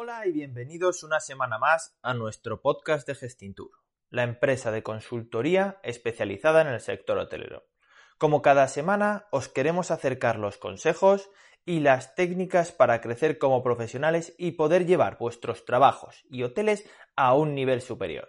Hola y bienvenidos una semana más a nuestro podcast de Gestintur, la empresa de consultoría especializada en el sector hotelero. Como cada semana, os queremos acercar los consejos y las técnicas para crecer como profesionales y poder llevar vuestros trabajos y hoteles a un nivel superior.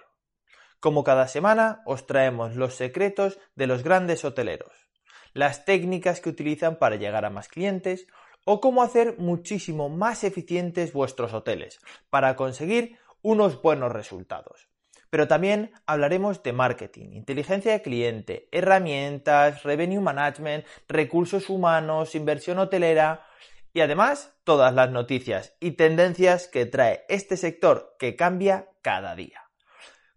Como cada semana, os traemos los secretos de los grandes hoteleros, las técnicas que utilizan para llegar a más clientes, o cómo hacer muchísimo más eficientes vuestros hoteles para conseguir unos buenos resultados. Pero también hablaremos de marketing, inteligencia de cliente, herramientas, revenue management, recursos humanos, inversión hotelera y además todas las noticias y tendencias que trae este sector que cambia cada día.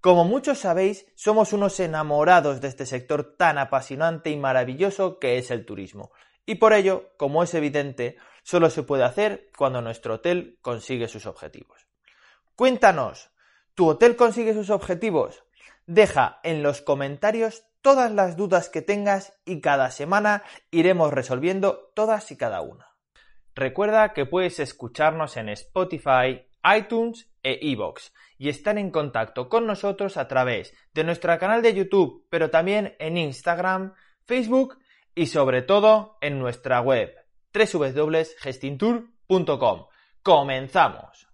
Como muchos sabéis, somos unos enamorados de este sector tan apasionante y maravilloso que es el turismo y por ello, como es evidente, solo se puede hacer cuando nuestro hotel consigue sus objetivos. Cuéntanos, ¿tu hotel consigue sus objetivos? Deja en los comentarios todas las dudas que tengas y cada semana iremos resolviendo todas y cada una. Recuerda que puedes escucharnos en Spotify, iTunes e iVoox y estar en contacto con nosotros a través de nuestro canal de YouTube, pero también en Instagram, Facebook y sobre todo en nuestra web www.gestintour.com. ¡Comenzamos!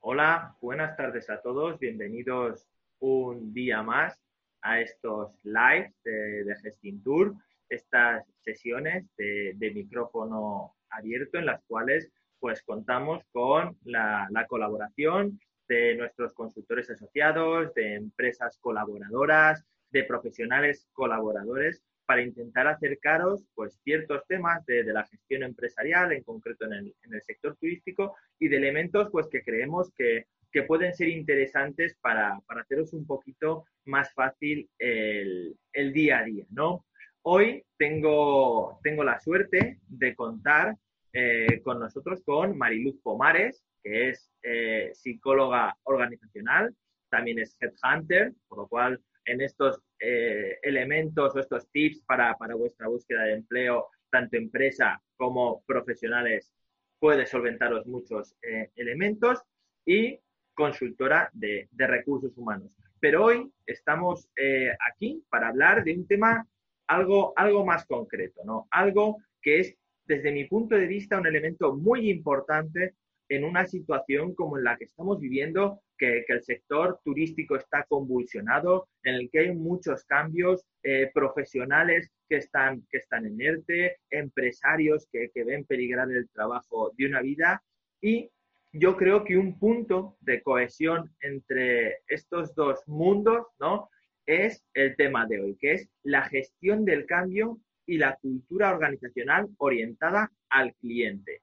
Hola, buenas tardes a todos, bienvenidos un día más a estos lives de, de Gestintour, estas sesiones de, micrófono abierto en las cuales pues contamos con la, colaboración de nuestros consultores asociados, de empresas colaboradoras, de profesionales colaboradores para intentar acercaros pues ciertos temas de, la gestión empresarial, en concreto en el, en el, sector turístico, y de elementos pues que creemos que, que pueden ser interesantes para, para, haceros un poquito más fácil el, el, día a día, ¿no? Hoy tengo, tengo la suerte de contar eh, con nosotros con Mariluz Pomares, que es eh, psicóloga organizacional, también es headhunter, por lo cual en estos eh, elementos o estos tips para, para vuestra búsqueda de empleo, tanto empresa como profesionales, puede solventaros muchos elementos. Y consultora de, recursos humanos. Pero hoy estamos eh, aquí para hablar de un tema algo, algo más concreto, ¿no? Algo que es, desde mi punto de vista, un elemento muy importante en una situación como en la que estamos viviendo, que, el sector turístico está convulsionado, en el que hay muchos cambios, eh, profesionales que están, que están en ERTE, empresarios que, que ven peligrar el trabajo de una vida y yo creo que un punto de cohesión entre estos dos mundos, ¿no? Es el tema de hoy, que es la gestión del cambio y la cultura organizacional orientada al cliente.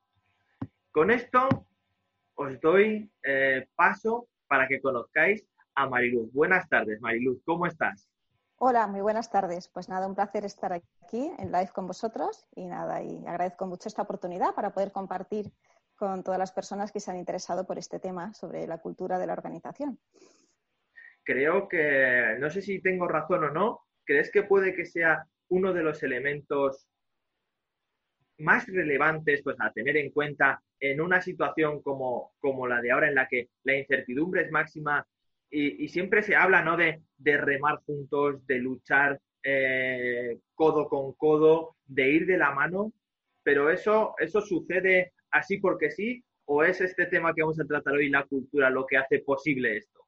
Con esto os doy eh, paso para que conozcáis a Mariluz. Buenas tardes, Mariluz, ¿cómo estás? Hola, muy buenas tardes. Pues nada, un placer estar aquí en live con vosotros y nada, y agradezco mucho esta oportunidad para poder compartir con todas las personas que se han interesado por este tema sobre la cultura de la organización. Creo que, no sé si tengo razón o no, ¿crees que puede que sea uno de los elementos más relevantes pues, a tener en cuenta en una situación como, como la de ahora en la que la incertidumbre es máxima y, siempre se habla ¿no? de, remar juntos, de luchar eh, codo con codo, de ir de la mano, pero eso, eso sucede así porque sí? ¿O es este tema que vamos a tratar hoy, la cultura, lo que hace posible esto?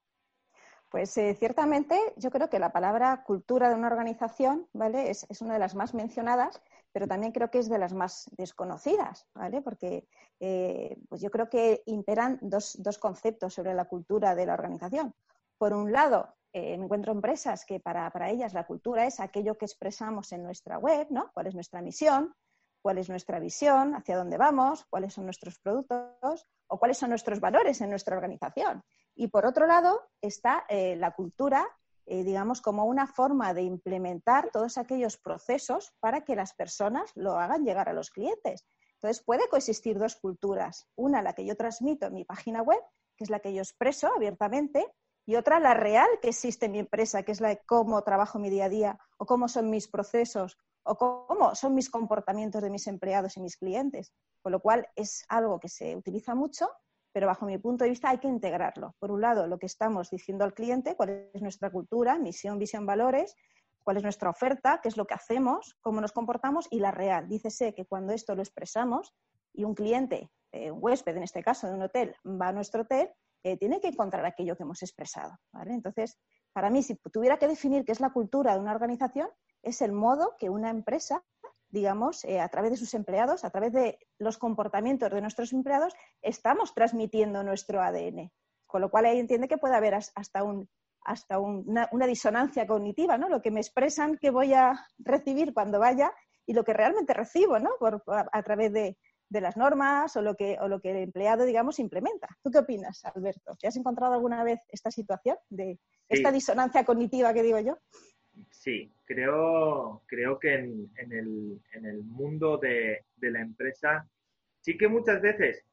Pues eh, ciertamente yo creo que la palabra cultura de una organización ¿vale? Es, una de las más mencionadas, pero también creo que es de las más desconocidas, ¿vale? porque eh, pues yo creo que imperan dos, conceptos sobre la cultura de la organización. Por un lado, eh, encuentro empresas que para, para, ellas la cultura es aquello que expresamos en nuestra web, ¿no? cuál es nuestra misión, cuál es nuestra visión, hacia dónde vamos, cuáles son nuestros productos o cuáles son nuestros valores en nuestra organización. Y por otro lado está eh, la cultura, eh, digamos, como una forma de implementar todos aquellos procesos para que las personas lo hagan llegar a los clientes. Entonces, puede coexistir dos culturas. Una, la que yo transmito en mi página web, que es la que yo expreso abiertamente, y otra, la real que existe en mi empresa, que es la de cómo trabajo mi día a día, o cómo son mis procesos, o cómo son mis comportamientos de mis empleados y mis clientes. Con lo cual, es algo que se utiliza mucho, pero bajo mi punto de vista hay que integrarlo. Por un lado, lo que estamos diciendo al cliente, cuál es nuestra cultura, misión, visión, valores, cuál es nuestra oferta, qué es lo que hacemos, cómo nos comportamos y la real. Dícese que cuando esto lo expresamos y un cliente, eh, un huésped en este caso de un hotel, va a nuestro hotel, eh, tiene que encontrar aquello que hemos expresado. Entonces, para mí, si tuviera que definir qué es la cultura de una organización, es el modo que una empresa, digamos, eh, a través de sus empleados, a través de los comportamientos de nuestros empleados, estamos transmitiendo nuestro ADN. Con lo cual ahí entiende que puede haber hasta un hasta una, disonancia cognitiva, ¿no? Lo que me expresan que voy a recibir cuando vaya y lo que realmente recibo, ¿no? Por, a, través de, las normas o lo, que, o lo que el empleado, digamos, implementa. ¿Tú qué opinas, Alberto? ¿Te has encontrado alguna vez esta situación de esta disonancia cognitiva que digo yo? Sí, creo, creo que en, el, mundo de, la empresa sí que muchas veces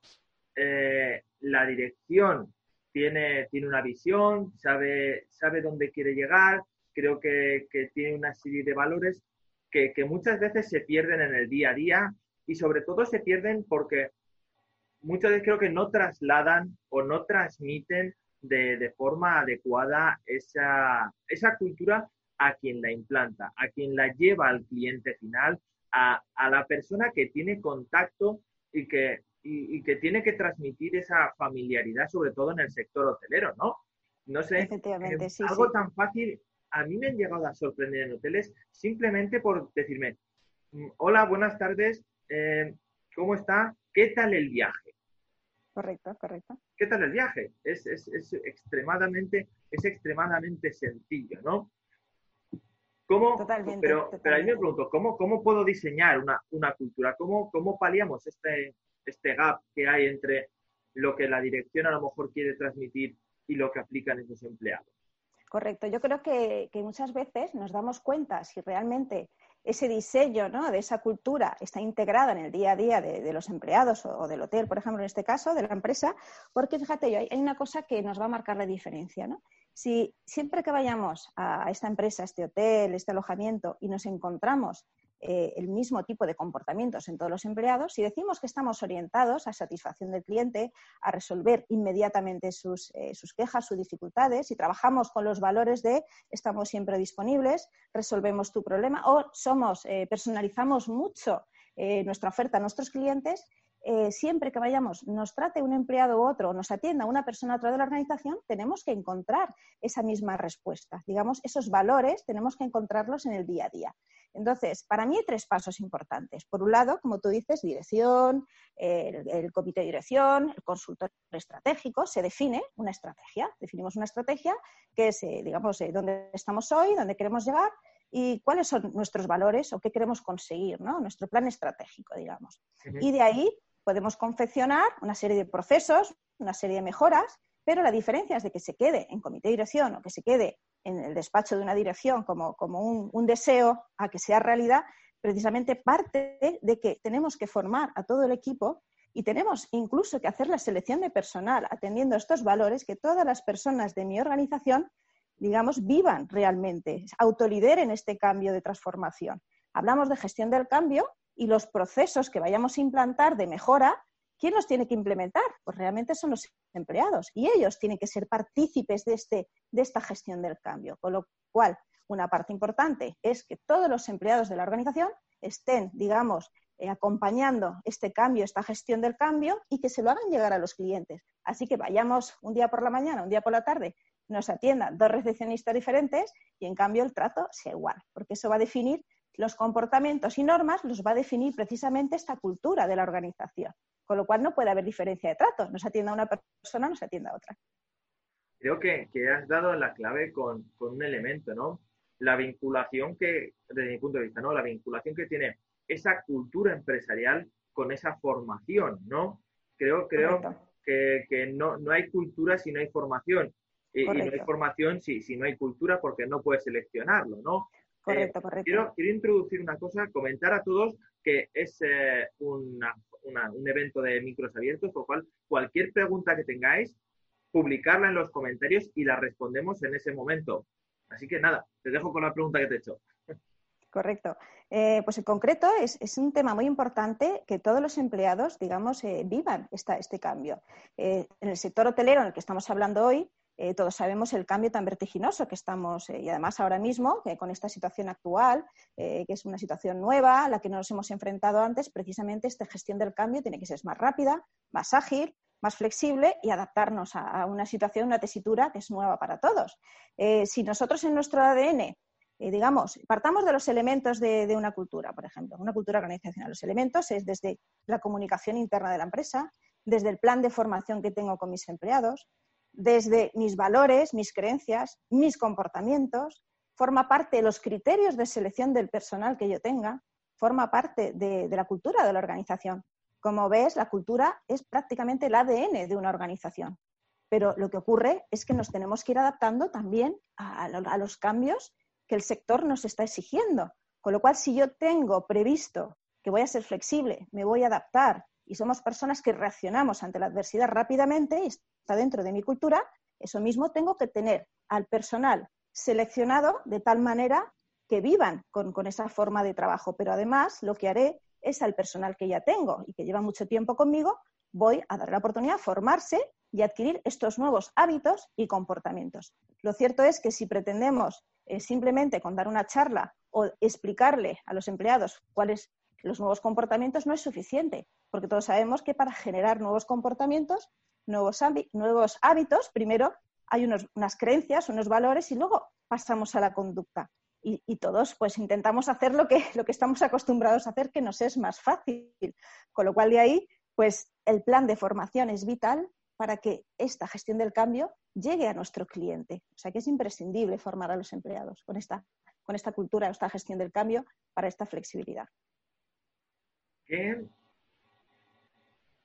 eh, la dirección tiene, tiene una visión, sabe, sabe dónde quiere llegar, creo que, tiene una serie de valores que, muchas veces se pierden en el día a día y sobre todo se pierden porque muchas veces creo que no trasladan o no transmiten de, forma adecuada esa, esa, cultura a quien la implanta, a quien la lleva al cliente final, a, a la persona que tiene contacto y que y, que tiene que transmitir esa familiaridad, sobre todo en el sector hotelero, ¿no? No sé, Efectivamente, eh, sí, algo tan fácil, a mí me han llegado a sorprender en hoteles simplemente por decirme, mm, hola, buenas tardes, eh, ¿cómo está? ¿Qué tal el viaje? Correcto, correcto. ¿Qué tal el viaje? Es, es, es extremadamente, es extremadamente sencillo, ¿no? ¿Cómo, totalmente, pero, pero ahí me pregunto, ¿cómo, ¿cómo puedo diseñar una, una cultura? ¿Cómo, ¿Cómo paliamos este, este gap que hay entre lo que la dirección a lo mejor quiere transmitir y lo que aplican esos empleados. Correcto. Yo creo que, muchas veces nos damos cuenta si realmente ese diseño de esa cultura está integrada en el día a día de, los empleados o, del hotel, por ejemplo, en este caso, de la empresa, porque fíjate, hay, hay una cosa que nos va a marcar la diferencia. Si siempre que vayamos a esta empresa, a este hotel, este alojamiento y nos encontramos eh, el mismo tipo de comportamientos en todos los empleados, si decimos que estamos orientados a satisfacción del cliente, a resolver inmediatamente sus, eh, sus quejas, sus dificultades, y trabajamos con los valores de estamos siempre disponibles, resolvemos tu problema, o somos, eh, personalizamos mucho nuestra oferta a nuestros clientes, siempre que vayamos, nos trate un empleado u otro, nos atienda una persona a otra de la organización, tenemos que encontrar esa misma respuesta. Digamos, esos valores tenemos que encontrarlos en el día a día. Entonces, para mí hay tres pasos importantes. Por un lado, como tú dices, dirección, el, comité de dirección, el consultor estratégico, se define una estrategia. Definimos una estrategia que es, eh, digamos, eh, dónde estamos hoy, dónde queremos llegar y cuáles son nuestros valores o qué queremos conseguir, ¿no? Nuestro plan estratégico, digamos. Y de ahí podemos confeccionar una serie de procesos, una serie de mejoras pero la diferencia es de que se quede en comité de dirección o que se quede en el despacho de una dirección como, un, deseo a que sea realidad, precisamente parte de que tenemos que formar a todo el equipo y tenemos incluso que hacer la selección de personal atendiendo estos valores que todas las personas de mi organización, digamos, vivan realmente, autolideren este cambio de transformación. Hablamos de gestión del cambio y los procesos que vayamos a implantar de mejora ¿Quién los tiene que implementar? Pues realmente son los empleados y ellos tienen que ser partícipes de, este, de esta gestión del cambio. Con lo cual, una parte importante es que todos los empleados de la organización estén, digamos, eh, acompañando este cambio, esta gestión del cambio y que se lo hagan llegar a los clientes. Así que vayamos un día por la mañana, un día por la tarde, nos atiendan dos recepcionistas diferentes y en cambio el trato sea igual, porque eso va a definir los comportamientos y normas, los va a definir precisamente esta cultura de la organización. Con lo cual no puede haber diferencia de trato. No se atienda a una persona, no se atienda a otra. Creo que, has dado la clave con, un elemento, ¿no? La vinculación que, desde mi punto de vista, ¿no? La vinculación que tiene esa cultura empresarial con esa formación, ¿no? Creo, creo que, no, hay cultura si no hay formación. Y, no hay formación si, si no hay cultura porque no puedes seleccionarlo, ¿no? Correcto, correcto. Quiero, quiero, introducir una cosa, comentar a todos que es eh, un evento de micros abiertos, por lo cual cualquier pregunta que tengáis, publicarla en los comentarios y la respondemos en ese momento. Así que nada, te dejo con la pregunta que te he hecho. Correcto. Eh, pues en concreto es, un tema muy importante que todos los empleados, digamos, eh, vivan este cambio. Eh, en el sector hotelero en el que estamos hablando hoy, todos sabemos el cambio tan vertiginoso que estamos, y además ahora mismo, con esta situación actual, que es una situación nueva, a la que no nos hemos enfrentado antes, precisamente esta gestión del cambio tiene que ser más rápida, más ágil, más flexible y adaptarnos a, una situación, una tesitura que es nueva para todos. si nosotros en nuestro ADN eh, digamos, partamos de los elementos de, una cultura, por ejemplo, una cultura organizacional. Los elementos es desde la comunicación interna de la empresa, desde el plan de formación que tengo con mis empleados, desde mis valores, mis creencias, mis comportamientos, forma parte de los criterios de selección del personal que yo tenga, forma parte de, la cultura de la organización. Como ves, la cultura es prácticamente el ADN de una organización. Pero lo que ocurre es que nos tenemos que ir adaptando también a los cambios que el sector nos está exigiendo. Con lo cual, si yo tengo previsto que voy a ser flexible, me voy a adaptar y somos personas que reaccionamos ante la adversidad rápidamente dentro de mi cultura, eso mismo tengo que tener al personal seleccionado de tal manera que vivan con, esa forma de trabajo. Pero además lo que haré es al personal que ya tengo y que lleva mucho tiempo conmigo, voy a dar la oportunidad de formarse y adquirir estos nuevos hábitos y comportamientos. Lo cierto es que si pretendemos eh, simplemente con dar una charla o explicarle a los empleados cuáles los nuevos comportamientos no es suficiente, porque todos sabemos que para generar nuevos comportamientos, nuevos, nuevos hábitos, primero hay unas creencias, unos valores y luego pasamos a la conducta. Y, todos pues intentamos hacer lo que, lo que estamos acostumbrados a hacer, que nos es más fácil. Con lo cual de ahí, pues el plan de formación es vital para que esta gestión del cambio llegue a nuestro cliente. O sea que es imprescindible formar a los empleados con esta, con esta cultura, esta gestión del cambio para esta flexibilidad.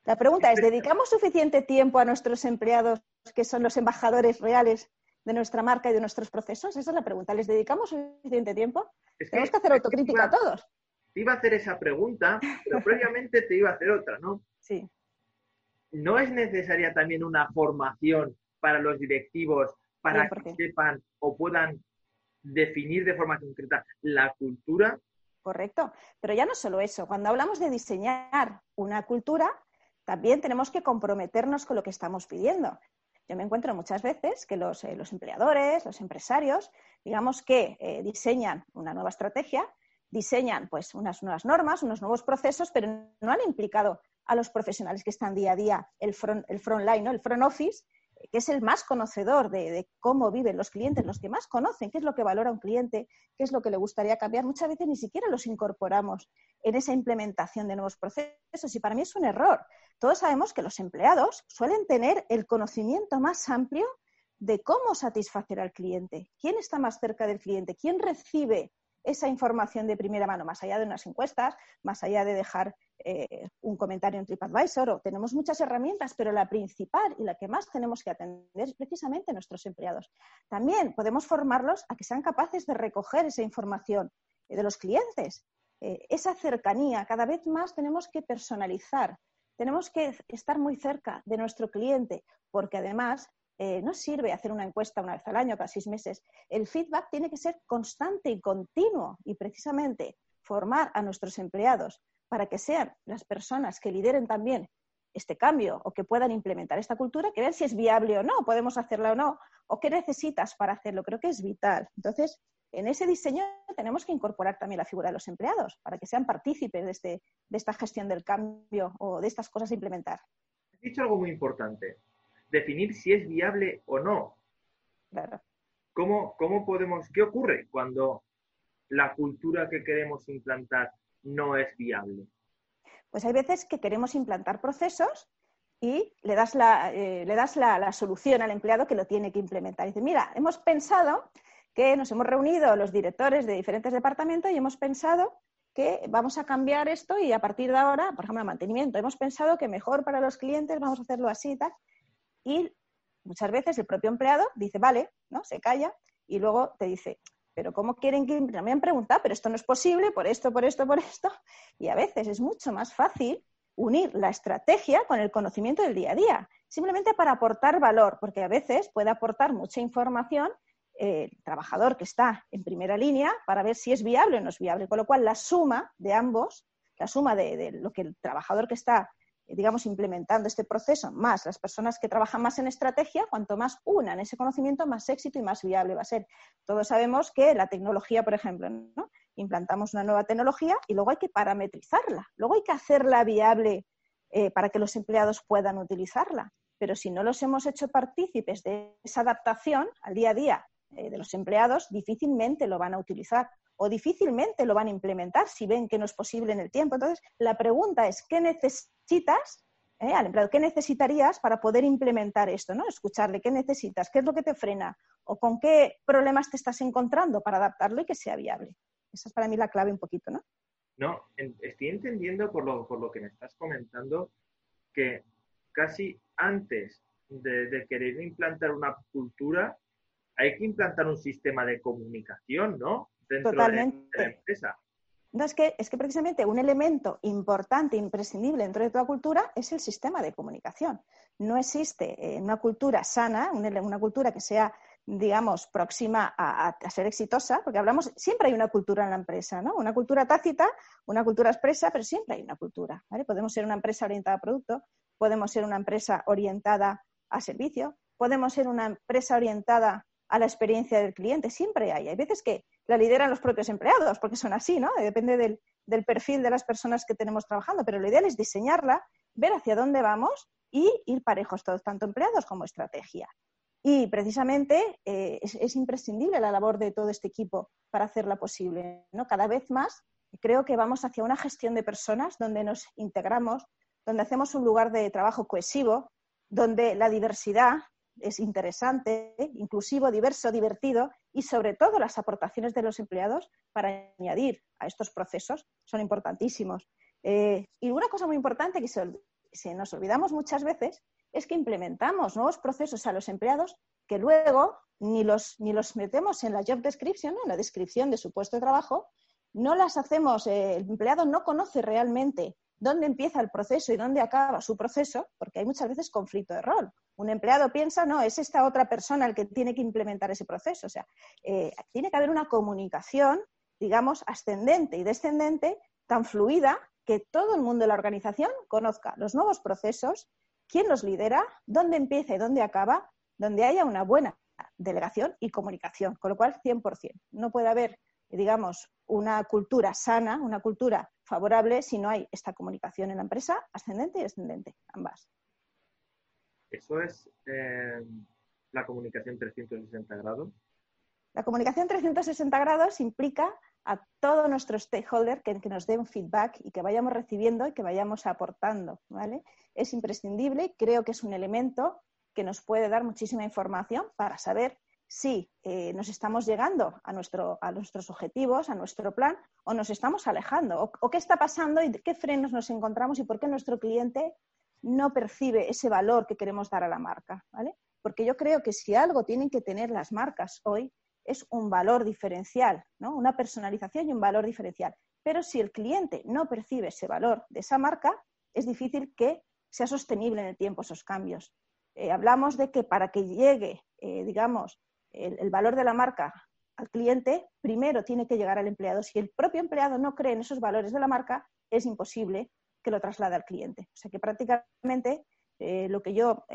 La pregunta es, ¿dedicamos suficiente tiempo a nuestros empleados que son los embajadores reales de nuestra marca y de nuestros procesos? Esa es la pregunta. ¿Les dedicamos suficiente tiempo? Tenemos que hacer autocrítica a todos. Te iba a hacer esa pregunta, pero previamente te iba a hacer otra, ¿no? Sí. ¿no es necesaria también una formación para los directivos para que sepan o puedan definir de forma concreta la cultura? Correcto, pero ya no solo eso, cuando hablamos de diseñar una cultura, también tenemos que comprometernos con lo que estamos pidiendo. Yo me encuentro muchas veces que los, eh, empleadores, los empresarios, digamos que eh, diseñan una nueva estrategia, diseñan pues unas nuevas normas, unos nuevos procesos, pero no han implicado a los profesionales que están día a día, el front, el line, el front office, que es el más conocedor de, cómo viven los clientes, los que más conocen qué es lo que valora un cliente, qué es lo que le gustaría cambiar. Muchas veces ni siquiera los incorporamos en esa implementación de nuevos procesos y para mí es un error. Todos sabemos que los empleados suelen tener el conocimiento más amplio de cómo satisfacer al cliente, quién está más cerca del cliente, quién recibe esa información de primera mano, más allá de unas encuestas, más allá de dejar eh, un comentario en TripAdvisor. O tenemos muchas herramientas, pero la principal y la que más tenemos que atender es precisamente nuestros empleados. También podemos formarlos a que sean capaces de recoger esa información de los clientes. Eh, esa cercanía, cada vez más tenemos que personalizar, tenemos que estar muy cerca de nuestro cliente, porque además eh, no sirve hacer una encuesta una vez al año, cada seis meses. El feedback tiene que ser constante y continuo y precisamente formar a nuestros empleados para que sean las personas que lideren también este cambio o que puedan implementar esta cultura, que vean si es viable o no, podemos hacerla o no, o qué necesitas para hacerlo. Creo que es vital. Entonces, en ese diseño tenemos que incorporar también la figura de los empleados para que sean partícipes de, este, de esta gestión del cambio o de estas cosas a implementar. Has dicho algo muy importante definir si es viable o no. ¿Cómo, ¿Cómo podemos, qué ocurre cuando la cultura que queremos implantar no es viable? Pues hay veces que queremos implantar procesos y le das, la, eh, le das la, solución al empleado que lo tiene que implementar. dice, mira, hemos pensado que nos hemos reunido los directores de diferentes departamentos y hemos pensado que vamos a cambiar esto y a partir de ahora, por ejemplo, el mantenimiento, hemos pensado que mejor para los clientes vamos a hacerlo así y tal y muchas veces el propio empleado dice, vale, ¿no? Se calla y luego te dice, pero ¿cómo quieren que me han preguntado? Pero esto no es posible, por esto, por esto, por esto. Y a veces es mucho más fácil unir la estrategia con el conocimiento del día a día, simplemente para aportar valor, porque a veces puede aportar mucha información el trabajador que está en primera línea para ver si es viable o no es viable. Con lo cual, la suma de ambos, la suma de, lo que el trabajador que está, digamos, implementando este proceso, más las personas que trabajan más en estrategia, cuanto más unan ese conocimiento, más éxito y más viable va a ser. Todos sabemos que la tecnología, por ejemplo, implantamos una nueva tecnología y luego hay que parametrizarla, luego hay que hacerla viable eh, para que los empleados puedan utilizarla. Pero si no los hemos hecho partícipes de esa adaptación al día a día eh, de los empleados, difícilmente lo van a utilizar o difícilmente lo van a implementar si ven que no es posible en el tiempo. Entonces, la pregunta es, ¿qué necesitas eh, al empleado? ¿Qué necesitarías para poder implementar esto? ¿no? Escucharle, ¿qué necesitas? ¿Qué es lo que te frena? ¿O con qué problemas te estás encontrando para adaptarlo y que sea viable? Esa es para mí la clave un poquito, ¿no? No, estoy entendiendo por lo, por lo que me estás comentando que casi antes de, querer implantar una cultura, hay que implantar un sistema de comunicación, ¿no? Dentro Totalmente. de la empresa. No, es que, es que precisamente un elemento importante, imprescindible dentro de toda cultura es el sistema de comunicación. No existe eh, una cultura sana, una cultura que sea digamos, próxima a, ser exitosa, porque hablamos, siempre hay una cultura en la empresa, ¿no? Una cultura tácita, una cultura expresa, pero siempre hay una cultura, ¿vale? Podemos ser una empresa orientada a producto, podemos ser una empresa orientada a servicio, podemos ser una empresa orientada a la experiencia del cliente, siempre hay. Hay veces que la lideran los propios empleados, porque son así, ¿no? Depende del, perfil de las personas que tenemos trabajando, pero lo ideal es diseñarla, ver hacia dónde vamos y ir parejos todos, tanto empleados como estrategia. Y precisamente eh, es, imprescindible la labor de todo este equipo para hacerla posible. ¿no? Cada vez más creo que vamos hacia una gestión de personas donde nos integramos, donde hacemos un lugar de trabajo cohesivo, donde la diversidad es interesante, inclusivo, diverso, divertido y sobre todo las aportaciones de los empleados para añadir a estos procesos son importantísimos. Eh, y una cosa muy importante que se nos olvidamos muchas veces es que implementamos nuevos procesos a los empleados que luego ni los, ni los metemos en la job description, en la descripción de su puesto de trabajo, no las hacemos, eh, el empleado no conoce realmente dónde empieza el proceso y dónde acaba su proceso, porque hay muchas veces conflicto de rol. Un empleado piensa, no, es esta otra persona el que tiene que implementar ese proceso. O sea, eh, tiene que haber una comunicación, digamos, ascendente y descendente tan fluida que todo el mundo de la organización conozca los nuevos procesos, quién los lidera, dónde empieza y dónde acaba, donde haya una buena delegación y comunicación, con lo cual 100%. No puede haber, digamos, una cultura sana, una cultura favorable si no hay esta comunicación en la empresa, ascendente y descendente, ambas. ¿Eso es eh, la comunicación 360 grados? La comunicación 360 grados implica a todo nuestro stakeholder que, nos dé un feedback y que vayamos recibiendo y que vayamos aportando, ¿vale? Es imprescindible, creo que es un elemento que nos puede dar muchísima información para saber si eh, nos estamos llegando a, nuestro, a nuestros objetivos, a nuestro plan, o nos estamos alejando, o, qué está pasando y qué frenos nos encontramos y por qué nuestro cliente no percibe ese valor que queremos dar a la marca, ¿vale? Porque yo creo que si algo tienen que tener las marcas hoy es un valor diferencial, ¿no? una personalización y un valor diferencial. Pero si el cliente no percibe ese valor de esa marca, es difícil que sea sostenible en el tiempo esos cambios. Eh, hablamos de que para que llegue, eh, digamos, el, valor de la marca al cliente, primero tiene que llegar al empleado. Si el propio empleado no cree en esos valores de la marca, es imposible que lo traslade al cliente. O sea que prácticamente eh, lo que yo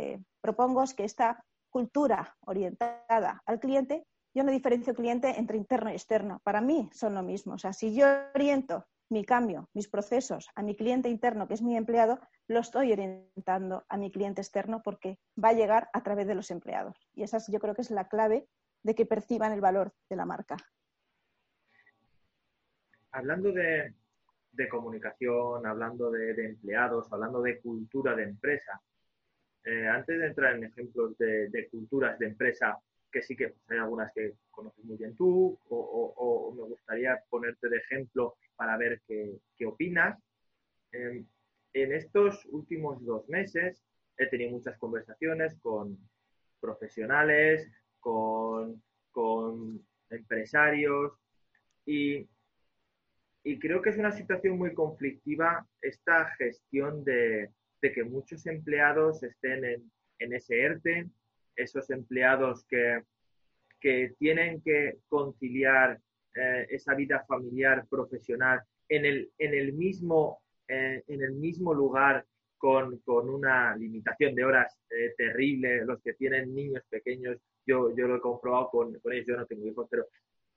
propongo es que esta cultura orientada al cliente yo no diferencio cliente entre interno y externo. Para mí son lo mismo. O sea, si yo oriento mi cambio, mis procesos a mi cliente interno, que es mi empleado, lo estoy orientando a mi cliente externo porque va a llegar a través de los empleados. Y esa yo creo que es la clave de que perciban el valor de la marca. Hablando de, comunicación, hablando de, empleados, hablando de cultura de empresa, eh, antes de entrar en ejemplos de culturas de empresa que sí que hay algunas que conoces muy bien tú, o, me gustaría ponerte de ejemplo para ver qué, opinas. Em, en estos últimos dos meses he tenido muchas conversaciones con profesionales, con, empresarios y, creo que es una situación muy conflictiva esta gestión de, que muchos empleados estén en, ese ERTE, esos empleados que, que tienen que conciliar eh, esa vida familiar, profesional, en el, en el, mismo, eh, en el mismo lugar con, con, una limitación de horas eh, terrible, los que tienen niños pequeños, yo, yo lo he comprobado con, con ellos, yo no tengo hijos, pero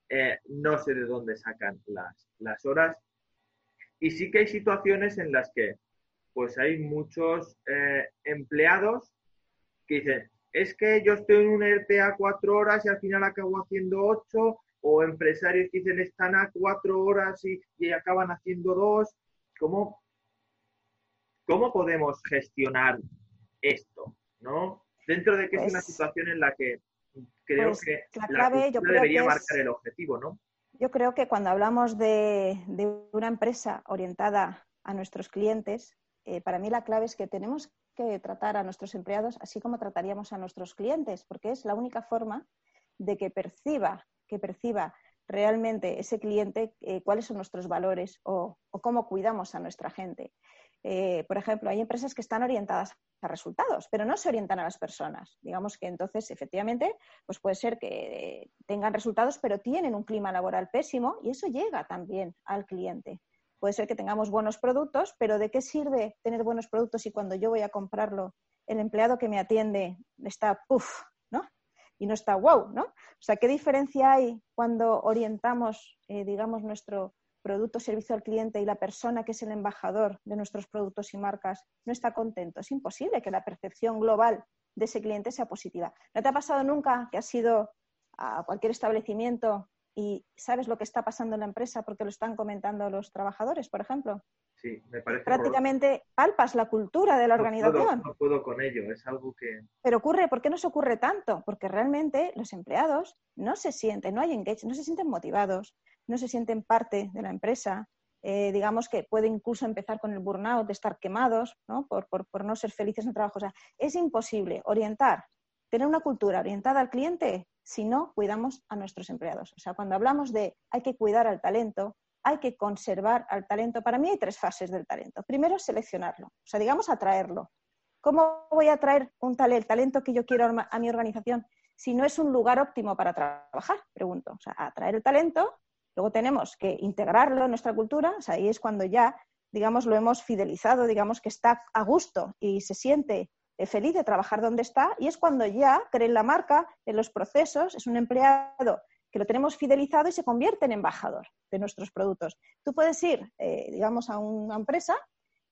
eh, no sé de dónde sacan las, las horas. Y sí que hay situaciones en las que pues hay muchos eh, empleados que dicen, es que yo estoy en un ERTE a cuatro horas y al final acabo haciendo ocho, o empresarios que dicen están a cuatro horas y, y acaban haciendo dos. ¿Cómo, ¿Cómo podemos gestionar esto? ¿no? Dentro de que es una pues situación en la que creo pues que la clave yo creo debería marcar el objetivo, ¿no? Yo creo que cuando hablamos de, una empresa orientada a nuestros clientes, eh, para mí la clave es que tenemos que tratar a nuestros empleados así como trataríamos a nuestros clientes, porque es la única forma de que perciba, que perciba realmente ese cliente eh, cuáles son nuestros valores o, cómo cuidamos a nuestra gente. Eh, por ejemplo, hay empresas que están orientadas a resultados, pero no se orientan a las personas. Digamos que entonces, efectivamente, pues puede ser que tengan resultados, pero tienen un clima laboral pésimo y eso llega también al cliente. Puede ser que tengamos buenos productos, pero ¿de qué sirve tener buenos productos si cuando yo voy a comprarlo, el empleado que me atiende está puff. Y no está wow, ¿no? O sea, ¿qué diferencia hay cuando orientamos, eh, digamos, nuestro producto o servicio al cliente y la persona que es el embajador de nuestros productos y marcas no está contento. Es imposible que la percepción global de ese cliente sea positiva. ¿No te ha pasado nunca que has ido a cualquier establecimiento y sabes lo que está pasando en la empresa porque lo están comentando los trabajadores, por ejemplo? Sí, me parece. Prácticamente palpas la cultura de la organización. no puedo con ello, es algo que. Pero ocurre, ¿por qué no se ocurre tanto? Porque realmente los empleados no se sienten, no hay engage, no se sienten motivados, no se sienten parte de la empresa. Eh, digamos que puede incluso empezar con el burnout, de estar quemados ¿no? Por, no ser felices en el trabajo. O sea, es imposible orientar, tener una cultura orientada al cliente si no cuidamos a nuestros empleados. O sea, cuando hablamos de hay que cuidar al talento, hay que conservar al talento. Para mí hay tres fases del talento. Primero, seleccionarlo, o sea, digamos, atraerlo. ¿Cómo voy a atraer un talento, el talento que yo quiero a mi organización si no es un lugar óptimo para trabajar? Pregunto. O sea, atraer el talento, Luego tenemos que integrarlo en nuestra cultura, o sea, ahí es cuando ya, digamos, lo hemos fidelizado, digamos que está a gusto y se siente eh, feliz de trabajar donde está, y es cuando ya creen la marca en los procesos, es un empleado que lo tenemos fidelizado y se convierte en embajador de nuestros productos. Tú puedes ir, eh, digamos, a una empresa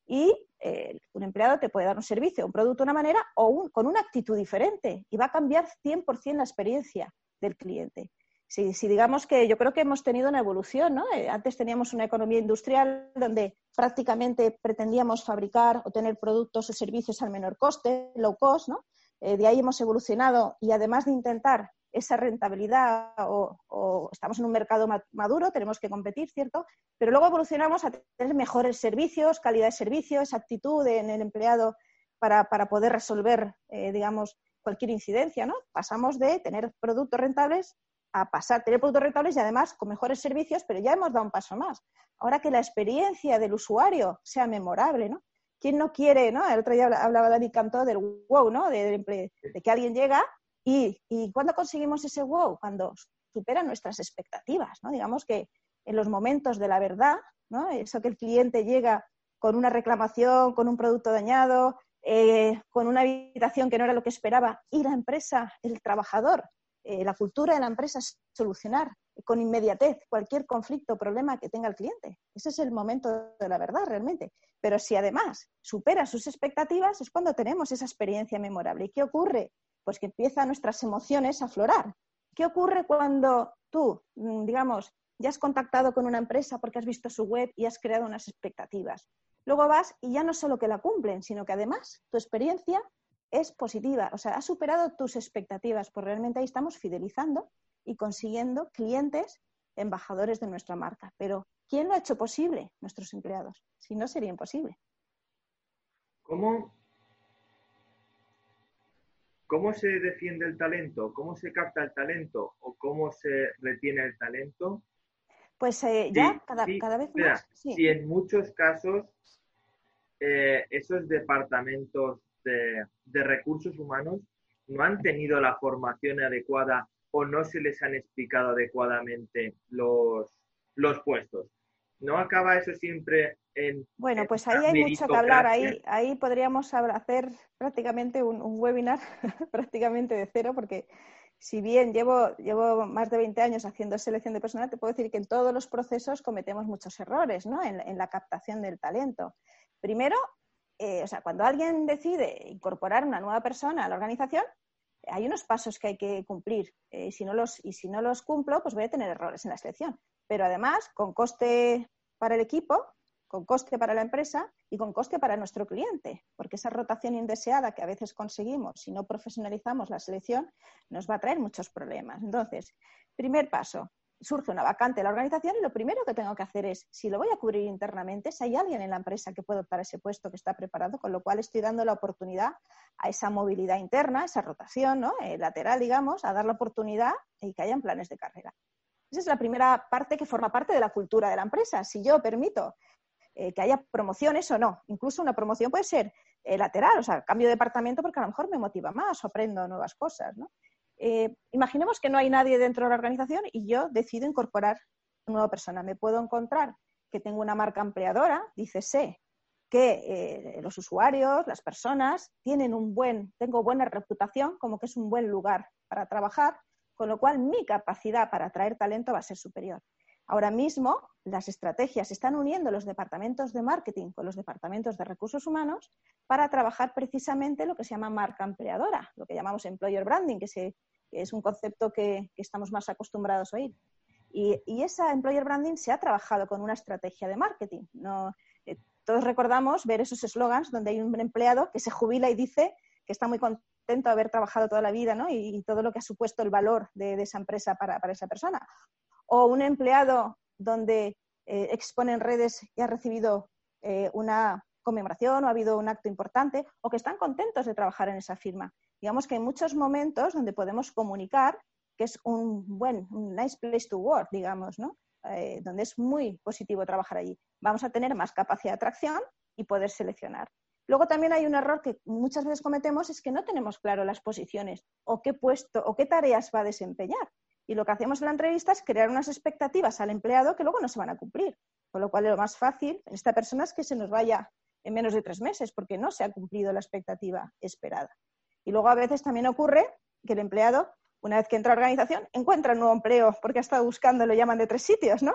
y eh, un empleado te puede dar un servicio, un producto de una manera o con una actitud diferente y va a cambiar 100% la experiencia del cliente si, digamos que yo creo que hemos tenido una evolución, ¿no? Eh, antes teníamos una economía industrial donde prácticamente pretendíamos fabricar o tener productos o servicios al menor coste, low cost, ¿no? De ahí hemos evolucionado y además de intentar esa rentabilidad o, estamos en un mercado maduro, tenemos que competir, ¿cierto? Pero luego evolucionamos a tener mejores servicios, calidad de servicios, actitud en el empleado para, poder resolver, eh, digamos, cualquier incidencia, ¿no? Pasamos de tener productos rentables a pasar, tener productos rentables y además con mejores servicios, pero ya hemos dado un paso más. Ahora que la experiencia del usuario sea memorable, ¿no? ¿Quién no quiere, ¿no? El otro día hablaba Dani Cantó del wow, ¿no? De, que alguien llega y, y ¿cuándo conseguimos ese wow? Cuando supera nuestras expectativas, ¿no? Digamos que en los momentos de la verdad, ¿no? Eso que el cliente llega con una reclamación, con un producto dañado, eh, con una habitación que no era lo que esperaba, y la empresa, el trabajador, eh, la cultura de la empresa es solucionar con inmediatez cualquier conflicto o problema que tenga el cliente. Ese es el momento de la verdad realmente. Pero si además supera sus expectativas, es cuando tenemos esa experiencia memorable. ¿Y qué ocurre? Pues que empiezan nuestras emociones a aflorar. ¿Qué ocurre cuando tú, mm, digamos, ya has contactado con una empresa porque has visto su web y has creado unas expectativas? Luego vas y ya no solo que la cumplen, sino que además tu experiencia es positiva, o sea, ha superado tus expectativas, pues realmente ahí estamos fidelizando y consiguiendo clientes embajadores de nuestra marca. Pero, ¿quién lo ha hecho posible? Nuestros empleados. Si no, sería imposible. ¿Cómo, ¿cómo se defiende el talento? ¿Cómo se capta el talento? ¿O cómo se retiene el talento? Pues eh, ya, cada, vez más. Si en muchos casos eh, esos departamentos de, recursos humanos no han tenido la formación adecuada o no se les han explicado adecuadamente los, los puestos. ¿No acaba eso siempre en... Bueno, pues ahí hay mucho que hablar. Ahí, ahí podríamos hacer prácticamente un, un webinar prácticamente de cero porque si bien llevo, llevo más de 20 años haciendo selección de personal, te puedo decir que en todos los procesos cometemos muchos errores ¿no? en, la captación del talento. Primero, eh, o sea, cuando alguien decide incorporar una nueva persona a la organización, hay unos pasos que hay que cumplir. Eh, si no los, y si no los cumplo, pues voy a tener errores en la selección. Pero además, con coste para el equipo, con coste para la empresa y con coste para nuestro cliente, porque esa rotación indeseada que a veces conseguimos si no profesionalizamos la selección nos va a traer muchos problemas. Entonces, primer paso, surge una vacante en la organización y lo primero que tengo que hacer es, si lo voy a cubrir internamente, si hay alguien en la empresa que puede optar ese puesto que está preparado, con lo cual estoy dando la oportunidad a esa movilidad interna, esa rotación ¿no? Eh, lateral, digamos, a dar la oportunidad y que hayan planes de carrera. Esa es la primera parte que forma parte de la cultura de la empresa. Si yo permito eh, que haya promociones o no. Incluso una promoción puede ser eh, lateral, o sea, cambio de departamento porque a lo mejor me motiva más aprendo nuevas cosas. ¿no? Eh, imaginemos que no hay nadie dentro de la organización y yo decido incorporar una nueva persona. Me puedo encontrar que tengo una marca empleadora, dice sé que los usuarios, las personas, tienen un buen, tengo buena reputación, como que es un buen lugar para trabajar, con lo cual mi capacidad para atraer talento va a ser superior. Ahora mismo, las estrategias están uniendo los departamentos de marketing con los departamentos de recursos humanos para trabajar precisamente lo que se llama marca empleadora, lo que llamamos employer branding, que, es un concepto que, estamos más acostumbrados a oír. Y, esa employer branding se ha trabajado con una estrategia de marketing. Eh, todos recordamos ver esos eslogans donde hay un empleado que se jubila y dice que está muy contento de haber trabajado toda la vida y, todo lo que ha supuesto el valor de, esa empresa para, para, esa persona o un empleado donde eh, expone en redes y ha recibido eh, una conmemoración o ha habido un acto importante o que están contentos de trabajar en esa firma. Digamos que hay muchos momentos donde podemos comunicar que es un buen, un nice place to work, digamos, ¿no? Eh, donde es muy positivo trabajar allí. Vamos a tener más capacidad de atracción y poder seleccionar. Luego también hay un error que muchas veces cometemos, es que no tenemos claro las posiciones o qué puesto o qué tareas va a desempeñar. Y lo que hacemos en la entrevista es crear unas expectativas al empleado que luego no se van a cumplir. Con lo cual, lo más fácil en esta persona es que se nos vaya en menos de tres meses, porque no se ha cumplido la expectativa esperada. Y luego a veces también ocurre que el empleado, una vez que entra a la organización, encuentra un nuevo empleo porque ha estado buscando, lo llaman de tres sitios, ¿no?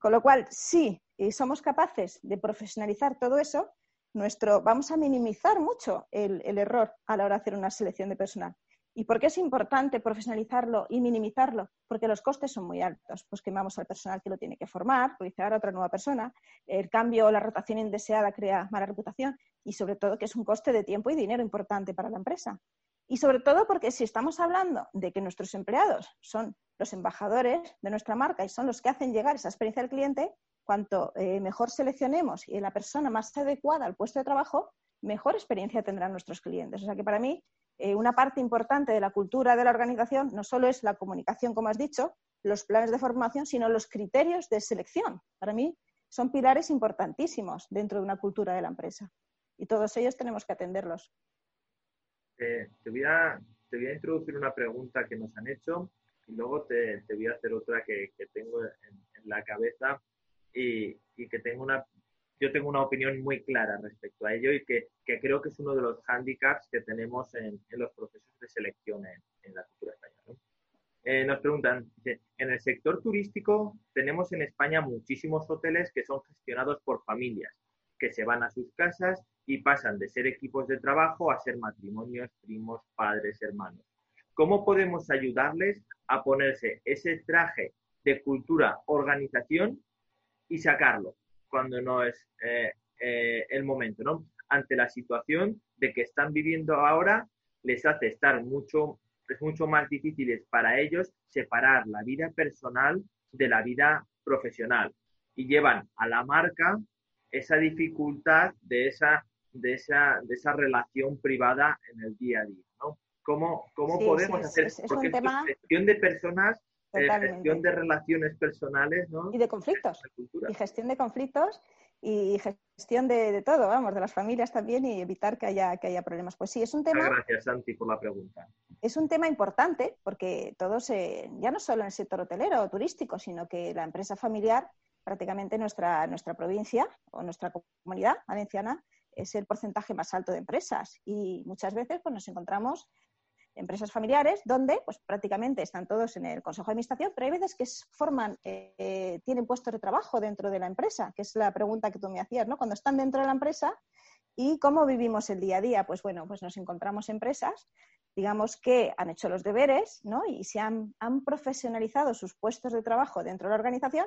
Con lo cual, sí, somos capaces de profesionalizar todo eso, nuestro, vamos a minimizar mucho el, el error a la hora de hacer una selección de personal. ¿Y por qué es importante profesionalizarlo y minimizarlo? Porque los costes son muy altos. Pues quemamos al personal que lo tiene que formar, realizar a otra nueva persona. El cambio o la rotación indeseada crea mala reputación y sobre todo que es un coste de tiempo y dinero importante para la empresa. Y sobre todo porque si estamos hablando de que nuestros empleados son los embajadores de nuestra marca y son los que hacen llegar esa experiencia al cliente, cuanto eh, mejor seleccionemos y la persona más adecuada al puesto de trabajo, mejor experiencia tendrán nuestros clientes. O sea que para mí eh, una parte importante de la cultura de la organización no solo es la comunicación, como has dicho, los planes de formación, sino los criterios de selección. Para mí son pilares importantísimos dentro de una cultura de la empresa y todos ellos tenemos que atenderlos. Eh, te, voy a, introducir una pregunta que nos han hecho y luego te, voy a hacer otra que, tengo en, la cabeza y, y que tengo una yo tengo una opinión muy clara respecto a ello y que, creo que es uno de los hándicaps que tenemos en, los procesos de selección en, la cultura española. Eh, nos preguntan, en el sector turístico tenemos en España muchísimos hoteles que son gestionados por familias, que se van a sus casas y pasan de ser equipos de trabajo a ser matrimonios, primos, padres, hermanos. ¿Cómo podemos ayudarles a ponerse ese traje de cultura, organización y sacarlo? Cuando no es eh, eh, el momento, ¿no? Ante la situación de que están viviendo ahora, les hace estar mucho, es mucho más difícil para ellos separar la vida personal de la vida profesional y llevan a la marca esa dificultad de esa, de esa, de esa relación privada en el día a día, ¿no? ¿Cómo, cómo podemos hacer? Es, porque un tema... gestión de personas, eh, gestión de relaciones personales, ¿no? Y de conflictos. Y gestión de conflictos y gestión de, todo, vamos, de las familias también y evitar que haya, que haya problemas. Pues sí, es un tema. gracias, Santi, por la pregunta. Es un tema importante porque todos, ya no solo en el sector hotelero o turístico, sino que la empresa familiar, prácticamente nuestra, nuestra provincia o nuestra comunidad valenciana, es el porcentaje más alto de empresas. Y muchas veces pues, nos encontramos empresas familiares donde pues prácticamente están todos en el consejo de administración, pero hay veces que forman, eh, tienen puestos de trabajo dentro de la empresa, que es la pregunta que tú me hacías, ¿no? Cuando están dentro de la empresa y cómo vivimos el día a día, pues bueno, pues nos encontramos empresas, digamos que han hecho los deberes, ¿no? Y se han, han profesionalizado sus puestos de trabajo dentro de la organización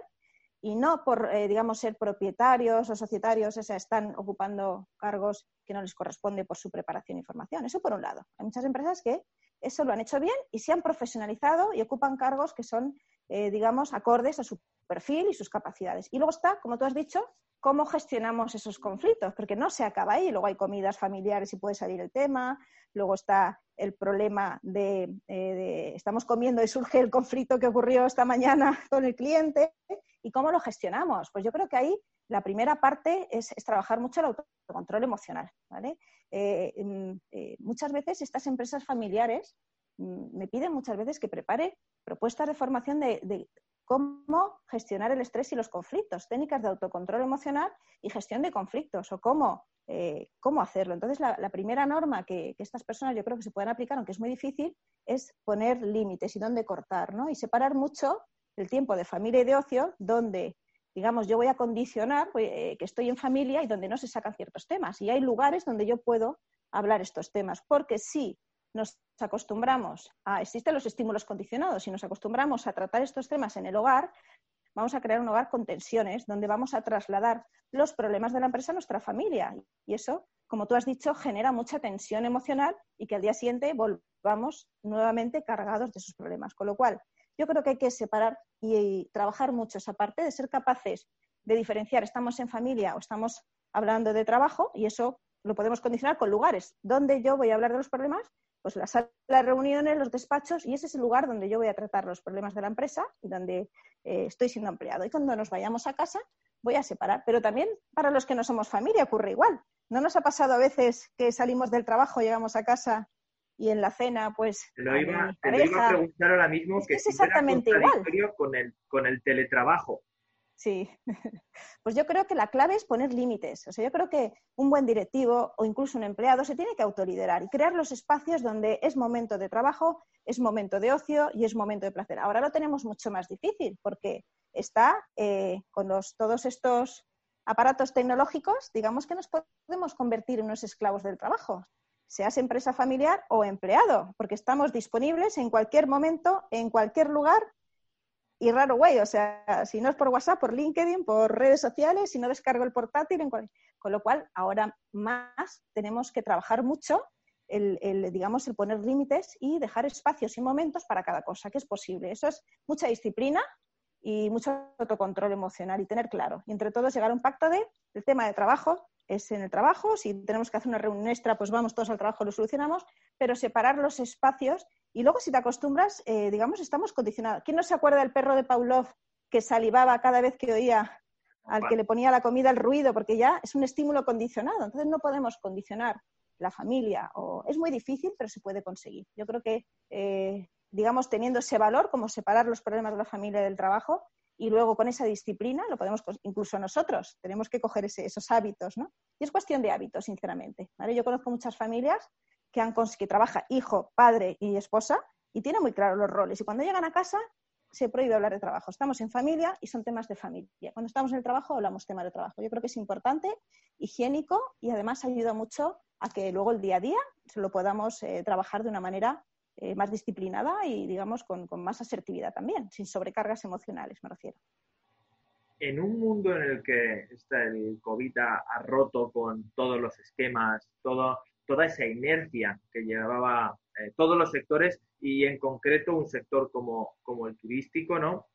y no por, eh, digamos, ser propietarios o societarios, o están ocupando cargos que no les corresponde por su preparación y formación. Eso por un lado. Hay muchas empresas que eso lo han hecho bien y se han profesionalizado y ocupan cargos que son, eh, digamos, acordes a su perfil y sus capacidades. Y luego está, como tú has dicho, cómo gestionamos esos conflictos, porque no se acaba ahí. Luego hay comidas familiares y puede salir el tema. Luego está el problema de, eh, estamos comiendo y surge el conflicto que ocurrió esta mañana con el cliente ¿Y cómo lo gestionamos? Pues yo creo que ahí la primera parte es, trabajar mucho el autocontrol emocional. Eh, mm, muchas veces estas empresas familiares me piden muchas veces que prepare propuestas de formación de, cómo gestionar el estrés y los conflictos, técnicas de autocontrol emocional y gestión de conflictos o cómo, eh, cómo hacerlo. Entonces, la, primera norma que, estas personas yo creo que se pueden aplicar, aunque es muy difícil, es poner límites y dónde cortar, ¿no? Y separar mucho el tiempo de familia y de ocio, donde, digamos, yo voy a condicionar eh, que estoy en familia y donde no se sacan ciertos temas. Y hay lugares donde yo puedo hablar estos temas, porque si nos acostumbramos a, existen los estímulos condicionados, si nos acostumbramos a tratar estos temas en el hogar, vamos a crear un hogar con tensiones, donde vamos a trasladar los problemas de la empresa a nuestra familia. Y eso, como tú has dicho, genera mucha tensión emocional y que al día siguiente volvamos nuevamente cargados de esos problemas. Con lo cual, yo creo que hay que separar y, trabajar mucho esa parte de ser capaces de diferenciar, estamos en familia o estamos hablando de trabajo y eso lo podemos condicionar con lugares. donde yo voy a hablar de los problemas? Pues las reuniones, los despachos, y ese es el lugar donde yo voy a tratar los problemas de la empresa y donde eh, estoy siendo empleado. Y cuando nos vayamos a casa, voy a separar. Pero también para los que no somos familia ocurre igual. ¿No nos ha pasado a veces que salimos del trabajo, llegamos a casa y en la cena, pues. Te lo iba, a preguntar ahora mismo que, es exactamente igual. Con el, con el teletrabajo. Sí, pues yo creo que la clave es poner límites. O sea, yo creo que un buen directivo o incluso un empleado se tiene que autoliderar y crear los espacios donde es momento de trabajo, es momento de ocio y es momento de placer. Ahora lo tenemos mucho más difícil porque está eh, con los, todos estos aparatos tecnológicos, digamos que nos podemos convertir en unos esclavos del trabajo seas empresa familiar o empleado, porque estamos disponibles en cualquier momento, en cualquier lugar y raro güey, o sea, si no es por WhatsApp, por LinkedIn, por redes sociales, si no descargo el portátil, en con lo cual ahora más tenemos que trabajar mucho el, el, digamos, el poner límites y dejar espacios y momentos para cada cosa, que es posible. Eso es mucha disciplina y mucho autocontrol emocional y tener claro. Y entre todos llegar a un pacto de el tema de trabajo, es en el trabajo, si tenemos que hacer una reunión extra, pues vamos todos al trabajo, lo solucionamos, pero separar los espacios y luego si te acostumbras, eh, digamos, estamos condicionados. ¿Quién no se acuerda del perro de Pavlov que salivaba cada vez que oía al que le ponía la comida el ruido? Porque ya es un estímulo condicionado, entonces no podemos condicionar la familia. O... Es muy difícil, pero se puede conseguir. Yo creo que, eh, digamos, teniendo ese valor, como separar los problemas de la familia del trabajo, y luego con esa disciplina lo podemos, incluso nosotros, tenemos que coger esos hábitos, ¿no? Y es cuestión de hábitos, sinceramente. Yo conozco muchas familias que, han, que trabaja hijo, padre y esposa y tienen muy claros los roles. Y cuando llegan a casa se prohíbe hablar de trabajo. Estamos en familia y son temas de familia. Cuando estamos en el trabajo hablamos temas de trabajo. Yo creo que es importante, higiénico y además ayuda mucho a que luego el día a día se lo podamos eh, trabajar de una manera eh, más disciplinada y, digamos, con, más asertividad también, sin sobrecargas emocionales, me refiero. En un mundo en el que el COVID ha, roto con todos los esquemas, todo, toda esa inercia que llevaba eh, todos los sectores y en concreto un sector como, como el turístico, ¿no?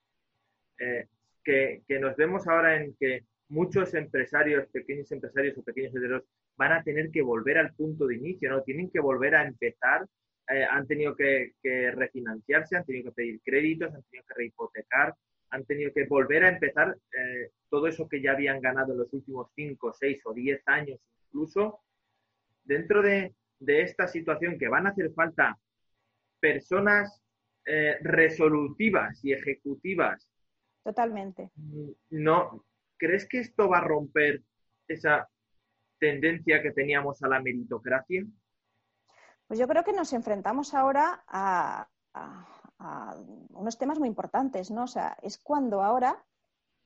Eh, que, que, nos vemos ahora en que muchos empresarios, pequeños empresarios o pequeños hoteleros van a tener que volver al punto de inicio, ¿no? Tienen que volver a empezar eh, han tenido que, refinanciarse, han tenido que pedir créditos, han tenido que rehipotecar, han tenido que volver a empezar eh, todo eso que ya habían ganado en los últimos 5, 6 o 10 años incluso. Dentro de, esta situación que van a hacer falta personas eh, resolutivas y ejecutivas. Totalmente. No, ¿Crees que esto va a romper esa tendencia que teníamos a la meritocracia? Pues yo creo que nos enfrentamos ahora a, unos temas muy importantes, ¿no? O sea, es cuando ahora,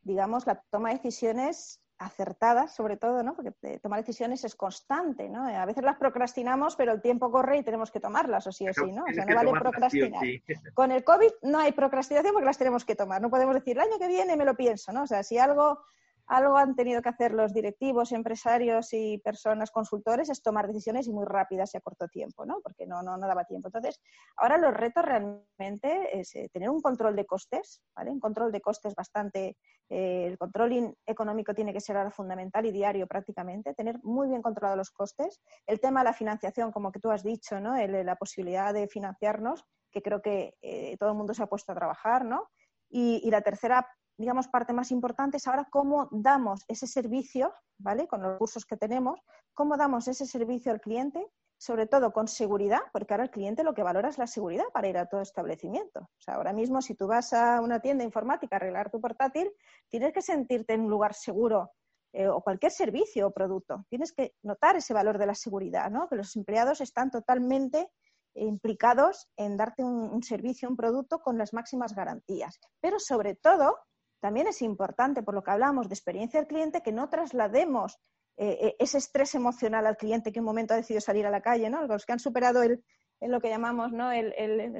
digamos, la toma de decisiones acertadas, sobre todo, ¿no? Porque tomar decisiones es constante, ¿no? A veces las procrastinamos, pero el tiempo corre y tenemos que tomarlas, o sí o sí, ¿no? O sea, no vale procrastinar. Con el COVID no hay procrastinación porque las tenemos que tomar. No podemos decir, el año que viene me lo pienso, ¿no? O sea, si algo algo han tenido que hacer los directivos, empresarios y personas consultores es tomar decisiones y muy rápidas y a corto tiempo, ¿no? Porque no, no, no daba tiempo. Entonces, ahora los retos realmente es eh, tener un control de costes, ¿vale? Un control de costes bastante, eh, el control económico tiene que ser ahora fundamental y diario prácticamente, tener muy bien controlados los costes. El tema de la financiación, como que tú has dicho, ¿no? la posibilidad de financiarnos, que creo que eh, todo el mundo se ha puesto a trabajar, ¿no? Y, y, la tercera digamos, parte más importante es ahora cómo damos ese servicio, ¿vale? Con los recursos que tenemos, cómo damos ese servicio al cliente, sobre todo con seguridad, porque ahora el cliente lo que valora es la seguridad para ir a todo establecimiento. O sea, ahora mismo si tú vas a una tienda informática a arreglar tu portátil, tienes que sentirte en un lugar seguro eh, o cualquier servicio o producto. Tienes que notar ese valor de la seguridad, ¿no? Que los empleados están totalmente implicados en darte un, un servicio, un producto con las máximas garantías. Pero sobre todo, también es importante, por lo que hablamos de experiencia del cliente, que no traslademos eh, eh, ese estrés emocional al cliente que en un momento ha decidido salir a la calle, ¿no? Los que han superado el, lo que llamamos ¿no? el,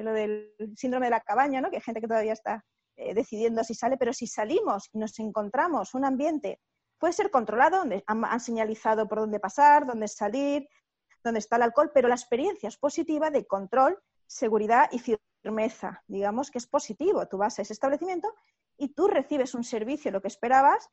lo del síndrome de la cabaña, ¿no? Que hay gente que todavía está eh, decidiendo si sale, pero si salimos y nos encontramos un ambiente, puede ser controlado, donde han, señalizado por dónde pasar, dónde salir, dónde está el alcohol, pero la experiencia es positiva de control, seguridad y firmeza. Digamos que es positivo. Tú vas a ese establecimiento y tú recibes un servicio, lo que esperabas,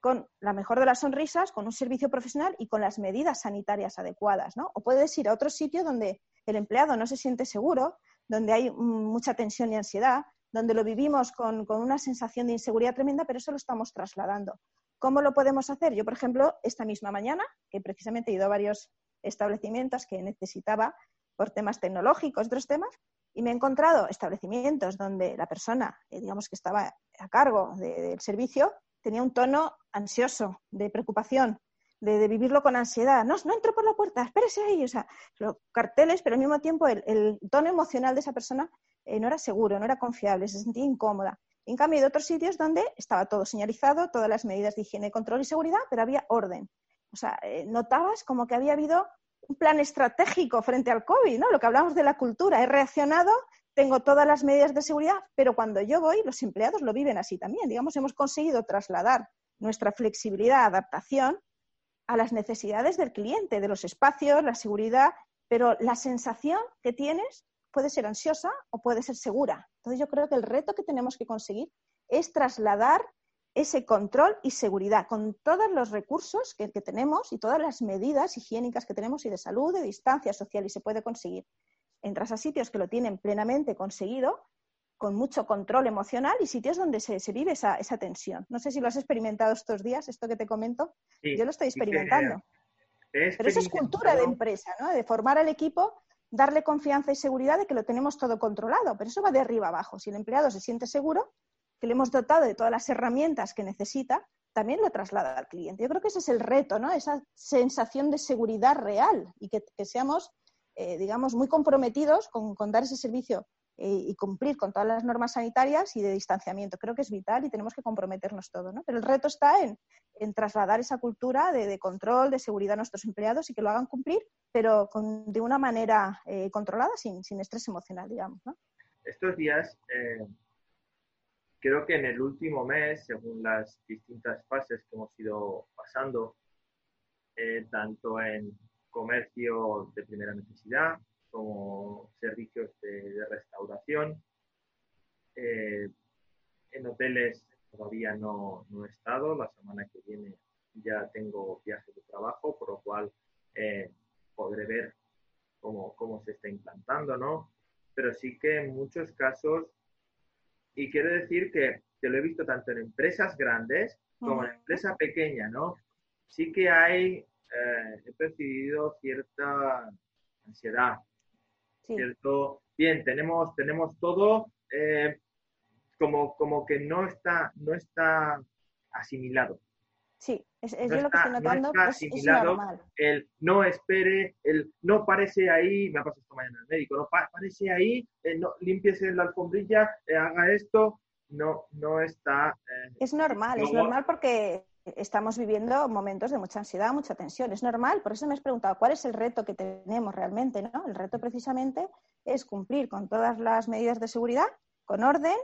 con la mejor de las sonrisas, con un servicio profesional y con las medidas sanitarias adecuadas, ¿no? O puedes ir a otro sitio donde el empleado no se siente seguro, donde hay mucha tensión y ansiedad, donde lo vivimos con, una sensación de inseguridad tremenda, pero eso lo estamos trasladando. ¿Cómo lo podemos hacer? Yo, por ejemplo, esta misma mañana, que precisamente he ido a varios establecimientos que necesitaba por temas tecnológicos, otros temas, y me he encontrado establecimientos donde la persona, eh, digamos que estaba a cargo del servicio, tenía un tono ansioso, de preocupación, de, vivirlo con ansiedad. No, no entro por la puerta, espérese ahí. O sea, los carteles, pero al mismo tiempo el, tono emocional de esa persona eh, no era seguro, no era confiable, se sentía incómoda. En cambio, de otros sitios donde estaba todo señalizado, todas las medidas de higiene, control y seguridad, pero había orden. O sea, eh, notabas como que había habido un plan estratégico frente al COVID, ¿no? Lo que hablamos de la cultura. He reaccionado, tengo todas las medidas de seguridad, pero cuando yo voy, los empleados lo viven así también. Digamos, hemos conseguido trasladar nuestra flexibilidad, adaptación a las necesidades del cliente, de los espacios, la seguridad, pero la sensación que tienes puede ser ansiosa o puede ser segura. Entonces yo creo que el reto que tenemos que conseguir es trasladar ese control y seguridad con todos los recursos que, tenemos y todas las medidas higiénicas que tenemos y de salud, de distancia social y se puede conseguir. Entras a sitios que lo tienen plenamente conseguido, con mucho control emocional y sitios donde se, vive esa, tensión. No sé si lo has experimentado estos días, esto que te comento. Yo lo estoy experimentando. Pero eso es cultura de empresa, ¿no? De formar al equipo, darle confianza y seguridad de que lo tenemos todo controlado. Pero eso va de arriba abajo. Si el empleado se siente seguro, que le hemos dotado de todas las herramientas que necesita, también lo traslada al cliente. Yo creo que ese es el reto, ¿no? Esa sensación de seguridad real y que, seamos, eh, digamos, muy comprometidos con, dar ese servicio eh, y cumplir con todas las normas sanitarias y de distanciamiento. Creo que es vital y tenemos que comprometernos todo, ¿no? Pero el reto está en, trasladar esa cultura de, control, de seguridad a nuestros empleados y que lo hagan cumplir, pero de una manera eh, controlada, sin, sin, estrés emocional, digamos. Estos días creo que en el último mes, según las distintas fases que hemos ido pasando, eh, tanto en comercio de primera necesidad como servicios de, restauración, eh, en hoteles todavía no, he estado, la semana que viene ya tengo viaje de trabajo, por lo cual eh, podré ver cómo, cómo se está implantando, ¿no? Pero sí que en muchos casos, y quiero decir que, que lo he visto tanto en empresas grandes como en empresa pequeña, ¿no? Sí que hay, eh, he percibido cierta ansiedad, cierto, bien, tenemos, tenemos todo, eh, como, como que no está, no está asimilado. Sí, es, yo lo que estoy notando, no es, es normal. El no espere, el no parece ahí, me ha pasado esta mañana el médico, no parece ahí, eh, no, limpiese la alfombrilla, eh, haga esto, no, no está. Eh, es normal, es normal porque estamos viviendo momentos de mucha ansiedad, mucha tensión. Es normal, por eso me has preguntado cuál es el reto que tenemos realmente, ¿no? El reto precisamente es cumplir con todas las medidas de seguridad, con orden,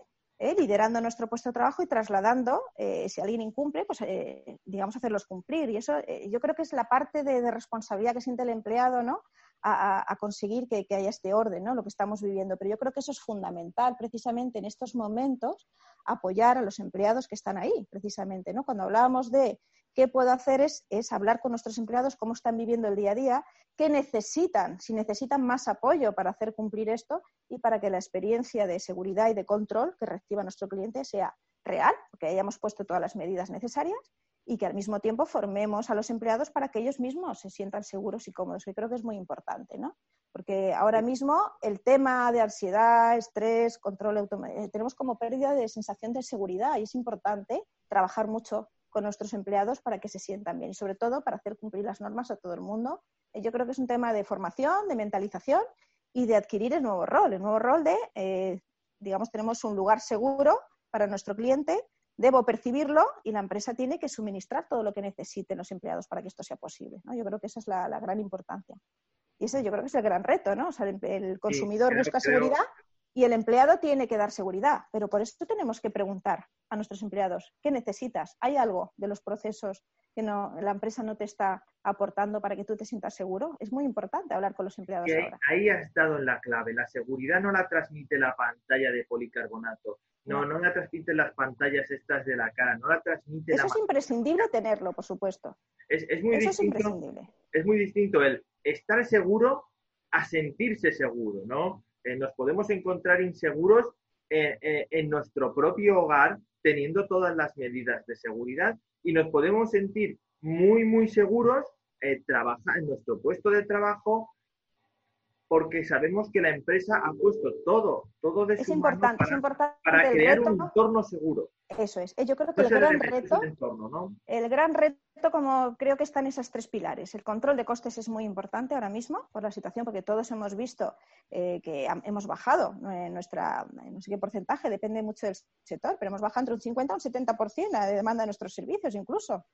¿eh? liderando nuestro puesto de trabajo y trasladando, eh, si alguien incumple, pues eh, digamos hacerlos cumplir. Y eso yo creo que es la parte de, responsabilidad que siente el empleado, ¿no? A, conseguir que, que, haya este orden, ¿no? Lo que estamos viviendo. Pero yo creo que eso es fundamental, precisamente en estos momentos, apoyar a los empleados que están ahí, precisamente, ¿no? Cuando hablábamos de qué puedo hacer es, es hablar con nuestros empleados cómo están viviendo el día a día, qué necesitan, si necesitan más apoyo para hacer cumplir esto y para que la experiencia de seguridad y de control que reciba nuestro cliente sea real, que hayamos puesto todas las medidas necesarias y que al mismo tiempo formemos a los empleados para que ellos mismos se sientan seguros y cómodos, que creo que es muy importante, ¿no? Porque ahora mismo el tema de ansiedad, estrés, control, eh, tenemos como pérdida de sensación de seguridad y es importante trabajar mucho con nuestros empleados para que se sientan bien y sobre todo para hacer cumplir las normas a todo el mundo. Eh, yo creo que es un tema de formación, de mentalización y de adquirir el nuevo rol, el nuevo rol de, eh, digamos, tenemos un lugar seguro para nuestro cliente debo percibirlo y la empresa tiene que suministrar todo lo que necesiten los empleados para que esto sea posible. ¿no? Yo creo que esa es la, gran importancia. Y ese yo creo que es el gran reto, ¿no? O sea, el, consumidor busca seguridad y el empleado tiene que dar seguridad. Pero por eso tenemos que preguntar a nuestros empleados, ¿qué necesitas? ¿Hay algo de los procesos que no, la empresa no te está aportando para que tú te sientas seguro? Es muy importante hablar con los empleados ahora. Ahí ha estado en la clave. La seguridad no la transmite la pantalla de policarbonato. No, no la transmiten las pantallas estas de la cara, no la transmite Eso es imprescindible tenerlo, por supuesto. Es, muy Eso distinto, es imprescindible. Es muy distinto el estar seguro a sentirse seguro, ¿no? Eh, nos podemos encontrar inseguros eh, eh, en nuestro propio hogar teniendo todas las medidas de seguridad y nos podemos sentir muy, muy seguros trabajar en nuestro puesto de trabajo porque sabemos que la empresa ha puesto todo, todo de es importante, para, es importante para crear un entorno seguro. Eso es. Yo creo que el gran reto, el gran reto, como creo que están esas tres pilares. El control de costes es muy importante ahora mismo por la situación, porque todos hemos visto eh, que hemos bajado nuestra, no sé qué porcentaje, depende mucho del sector, pero hemos bajado entre un 50 y un 70% la demanda de nuestros servicios incluso.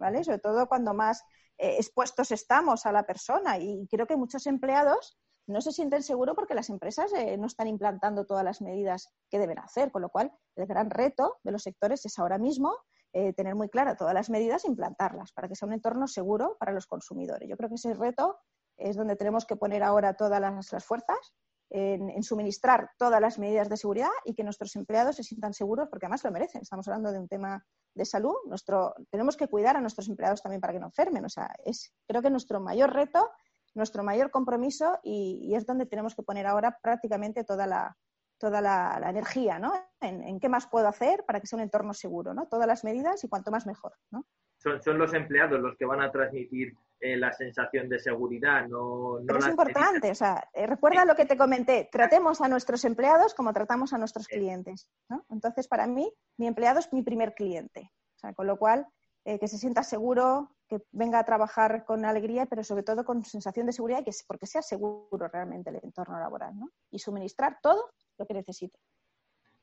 ¿Vale? Sobre todo cuando más eh, expuestos estamos a la persona y creo que muchos empleados no se sienten seguros porque las empresas eh, no están implantando todas las medidas que deben hacer, con lo cual el gran reto de los sectores es ahora mismo eh, tener muy claras todas las medidas e implantarlas para que sea un entorno seguro para los consumidores. Yo creo que ese reto es donde tenemos que poner ahora todas las, fuerzas en, suministrar todas las medidas de seguridad y que nuestros empleados se sientan seguros porque además lo merecen. Estamos hablando de un tema de salud. Nuestro, tenemos que cuidar a nuestros empleados también para que no enfermen. O sea, es, creo que nuestro mayor reto nuestro mayor compromiso y, es donde tenemos que poner ahora prácticamente toda la, toda la, energía, ¿no? En, qué más puedo hacer para que sea un entorno seguro, ¿no? Todas las medidas y cuanto más mejor, ¿no? Son, los empleados los que van a transmitir eh, la sensación de seguridad, no, Pero es importante, o sea, eh, recuerda lo que te comenté, tratemos a nuestros empleados como tratamos a nuestros clientes, ¿no? Entonces, para mí, mi empleado es mi primer cliente, o sea, con lo cual, eh, que se sienta seguro, que venga a trabajar con alegría, pero sobre todo con sensación de seguridad y que porque sea seguro realmente el entorno laboral, ¿no? Y suministrar todo lo que necesite.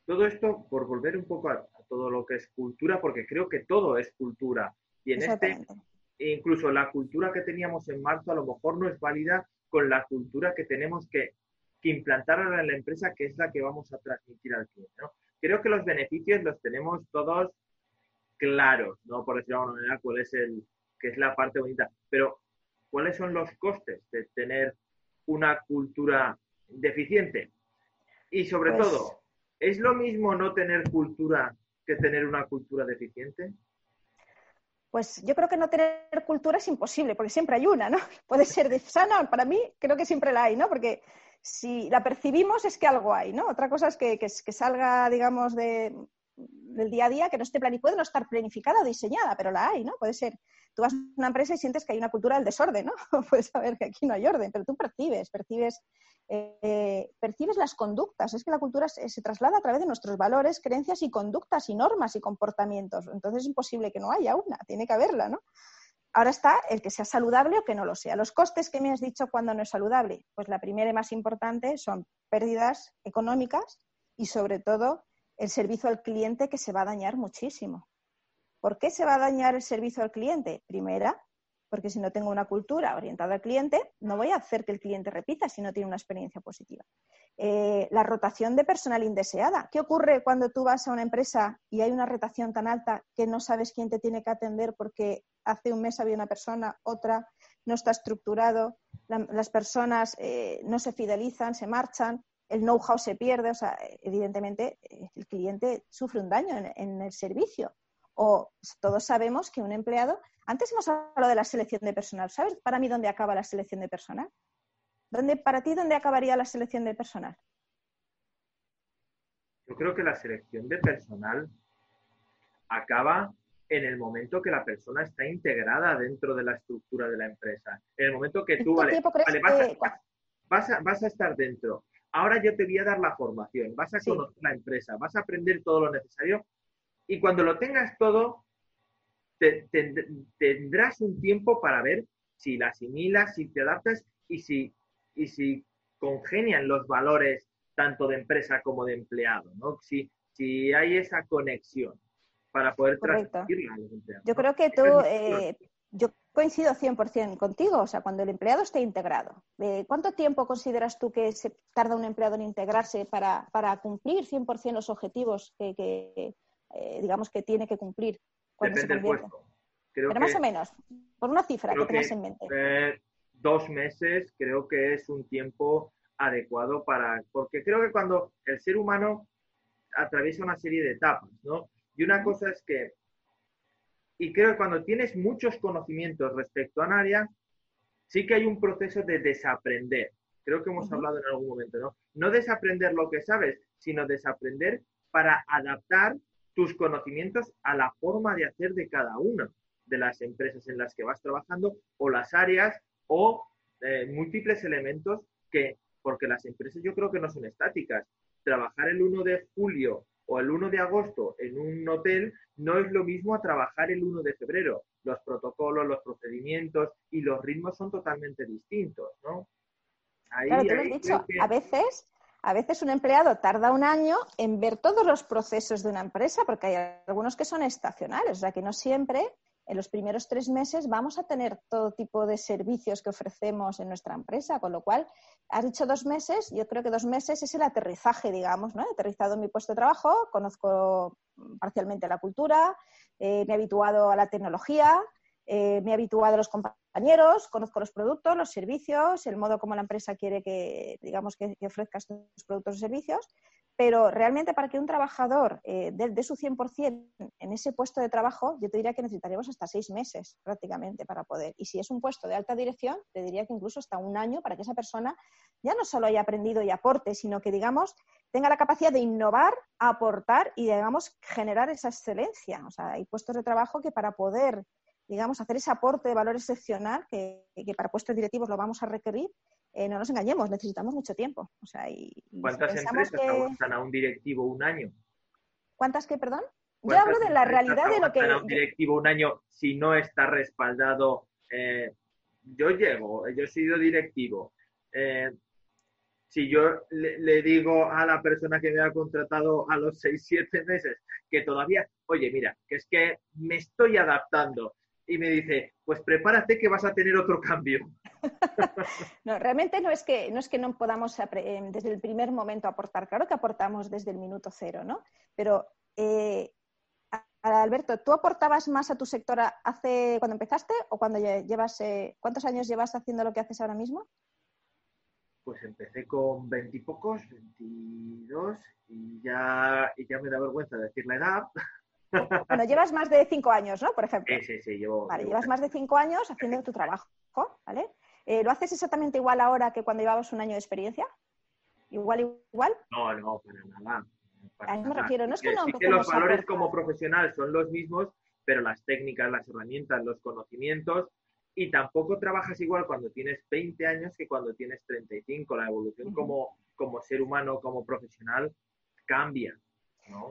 Todo esto, por volver un poco a, todo lo que es cultura, porque creo que todo es cultura. Y en este, incluso la cultura que teníamos en marzo a lo mejor no es válida con la cultura que tenemos que, que implantar ahora en la empresa, que es la que vamos a transmitir al cliente. ¿no? Creo que los beneficios los tenemos todos claros, ¿no? Por decirlo de alguna manera, cuál es el, que es la parte bonita. Pero, ¿cuáles son los costes de tener una cultura deficiente? Y sobre pues todo, ¿es lo mismo no tener cultura que tener una cultura deficiente? pues yo creo que no tener cultura es imposible, porque siempre hay una, ¿no? Puede ser de sana, para mí creo que siempre la hay, ¿no? Porque si la percibimos es que algo hay, ¿no? Otra cosa es que, que, salga, digamos, de, del día a día, que no esté planificada, puede no estar planificada o diseñada, pero la hay, ¿no? Puede ser, tú vas a una empresa y sientes que hay una cultura del desorden, ¿no? Puedes saber que aquí no hay orden, pero tú percibes, percibes, eh, percibes las conductas. Es que la cultura se, se, traslada a través de nuestros valores, creencias y conductas y normas y comportamientos. Entonces es imposible que no haya una, tiene que haberla, ¿no? Ahora está el que sea saludable o que no lo sea. Los costes que me has dicho cuando no es saludable, pues la primera y más importante son pérdidas económicas y sobre todo el servicio al cliente que se va a dañar muchísimo. ¿Por qué se va a dañar el servicio al cliente? Primera, porque si no tengo una cultura orientada al cliente, no voy a hacer que el cliente repita si no tiene una experiencia positiva. Eh, la rotación de personal indeseada. ¿Qué ocurre cuando tú vas a una empresa y hay una rotación tan alta que no sabes quién te tiene que atender porque hace un mes había una persona, otra no está estructurado, las personas eh, no se fidelizan, se marchan, el know-how se pierde, o sea, evidentemente eh, el cliente sufre un daño en, el servicio. O todos sabemos que un empleado, antes hemos hablado de la selección de personal, ¿sabes para mí dónde acaba la selección de personal? ¿Dónde, para ti, ¿dónde acabaría la selección de personal? Yo creo que la selección de personal acaba en el momento que la persona está integrada dentro de la estructura de la empresa. En el momento que tú, vale, vas, a, vas, a, estar dentro. Ahora yo te voy a dar la formación, vas a conocer la empresa, vas a aprender todo lo necesario y cuando lo tengas todo, tendrás un tiempo para ver si la asimilas, si te adaptas y si y si congenian los valores tanto de empresa como de empleado, ¿no? Si, si hay esa conexión para poder transmitirla a los empleados. Yo creo que tú, eh, yo coincido 100% contigo, o sea, cuando el empleado esté integrado, eh, ¿cuánto tiempo consideras tú que se tarda un empleado en integrarse para, para cumplir 100% los objetivos que, eh, digamos, que tiene que cumplir? Cuando Depende del puesto. Pero más o menos, por una cifra que tengas en mente dos meses creo que es un tiempo adecuado para, porque creo que cuando el ser humano atraviesa una serie de etapas, ¿no? Y una cosa es que, y creo que cuando tienes muchos conocimientos respecto a un área, sí que hay un proceso de desaprender. Creo que hemos hablado en algún momento, ¿no? No desaprender lo que sabes, sino desaprender para adaptar tus conocimientos a la forma de hacer de cada una de las empresas en las que vas trabajando o las áreas o eh, múltiples elementos que, porque las empresas yo creo que no son estáticas. Trabajar el 1 de julio o el 1 de agosto en un hotel no es lo mismo a trabajar el 1 de febrero. Los protocolos, los procedimientos y los ritmos son totalmente distintos, ¿no? claro, te lo he dicho. A veces a veces un empleado tarda un año en ver todos los procesos de una empresa, porque hay algunos que son estacionales, o sea que no siempre en los primeros tres meses vamos a tener todo tipo de servicios que ofrecemos en nuestra empresa, con lo cual, has dicho dos meses, yo creo que dos meses es el aterrizaje, digamos, ¿no? He aterrizado en mi puesto de trabajo, conozco parcialmente la cultura, eh, me he habituado a la tecnología, eh, me he habituado a los compañeros, conozco los productos, los servicios, el modo como la empresa quiere que, digamos, que, que ofrezca estos productos o servicios pero realmente para que un trabajador eh, dé, su 100% en ese puesto de trabajo, yo te diría que necesitaríamos hasta seis meses prácticamente para poder. Y si es un puesto de alta dirección, te diría que incluso hasta un año para que esa persona ya no solo haya aprendido y aporte, sino que, digamos, tenga la capacidad de innovar, aportar y, digamos, generar esa excelencia. O sea, hay puestos de trabajo que para poder digamos, hacer ese aporte de valor excepcional que, que, para puestos directivos lo vamos a requerir, eh, no nos engañemos, necesitamos mucho tiempo. O sea, y, ¿Cuántas empresas aguantan a un directivo un año? ¿Cuántas que, perdón? Yo hablo de la realidad de lo que... a un directivo un año si no está respaldado? Eh, yo llego, yo he sido directivo. Eh, si yo le, digo a la persona que me ha contratado a los 6, 7 meses que todavía, oye, mira, que es que me estoy adaptando, y me dice, pues prepárate que vas a tener otro cambio. no, realmente no es que no, es que no podamos eh, desde el primer momento aportar, claro que aportamos desde el minuto cero, ¿no? Pero, eh, Alberto, ¿tú aportabas más a tu sector hace cuando empezaste o cuando llevas, eh, cuántos años llevas haciendo lo que haces ahora mismo? Pues empecé con veintipocos, veintidós, y ya, y ya me da vergüenza decir la edad. Bueno, llevas más de cinco años, ¿no? Por ejemplo. Sí, sí, sí. Llevo, vale, llevas más de cinco años haciendo tu trabajo, ¿vale? Eh, ¿Lo haces exactamente igual ahora que cuando llevabas un año de experiencia? ¿Igual, igual? No, no, para nada. a eso me refiero. No es que no sí que los valores como profesional son los mismos, pero las técnicas, las herramientas, los conocimientos y tampoco trabajas igual cuando tienes 20 años que cuando tienes 35. La evolución como, como ser humano, como profesional, cambia.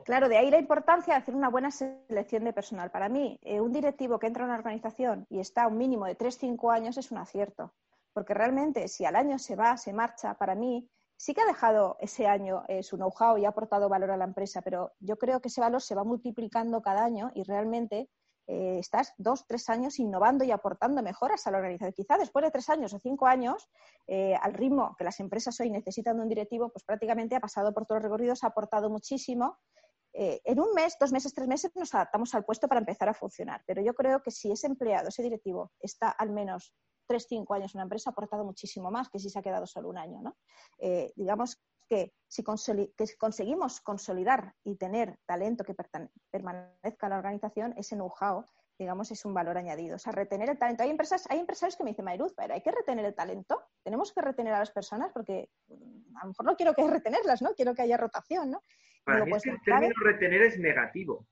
Claro, de ahí la importancia de hacer una buena selección de personal. Para mí, eh, un directivo que entra a una organización y está un mínimo de 3-5 años es un acierto. Porque realmente, si al año se va, se marcha, para mí sí que ha dejado ese año eh, su know-how y ha aportado valor a la empresa, pero yo creo que ese valor se va multiplicando cada año y realmente eh, estás dos, tres años innovando y aportando mejoras a la organización. Quizá después de tres años o cinco años, eh, al ritmo que las empresas hoy necesitan de un directivo, pues prácticamente ha pasado por todos los recorridos, ha aportado muchísimo. Eh, en un mes, dos meses, tres meses nos adaptamos al puesto para empezar a funcionar. Pero yo creo que si ese empleado, ese directivo, está al menos tres, cinco años en una empresa, ha aportado muchísimo más que si se ha quedado solo un año. ¿no? digamos que si, conseguimos consolidar y tener talento que permanezca en la organización, ese know-how, digamos, es un valor añadido. O sea, retener el talento. Hay, empresas, hay empresarios que me dicen, Mayruz, pero hay que retener el talento. Tenemos que retener a las personas porque mm, a lo mejor no quiero que retenerlas, ¿no? Quiero que haya rotación, ¿no? Para mí pues, el término retener es negativo.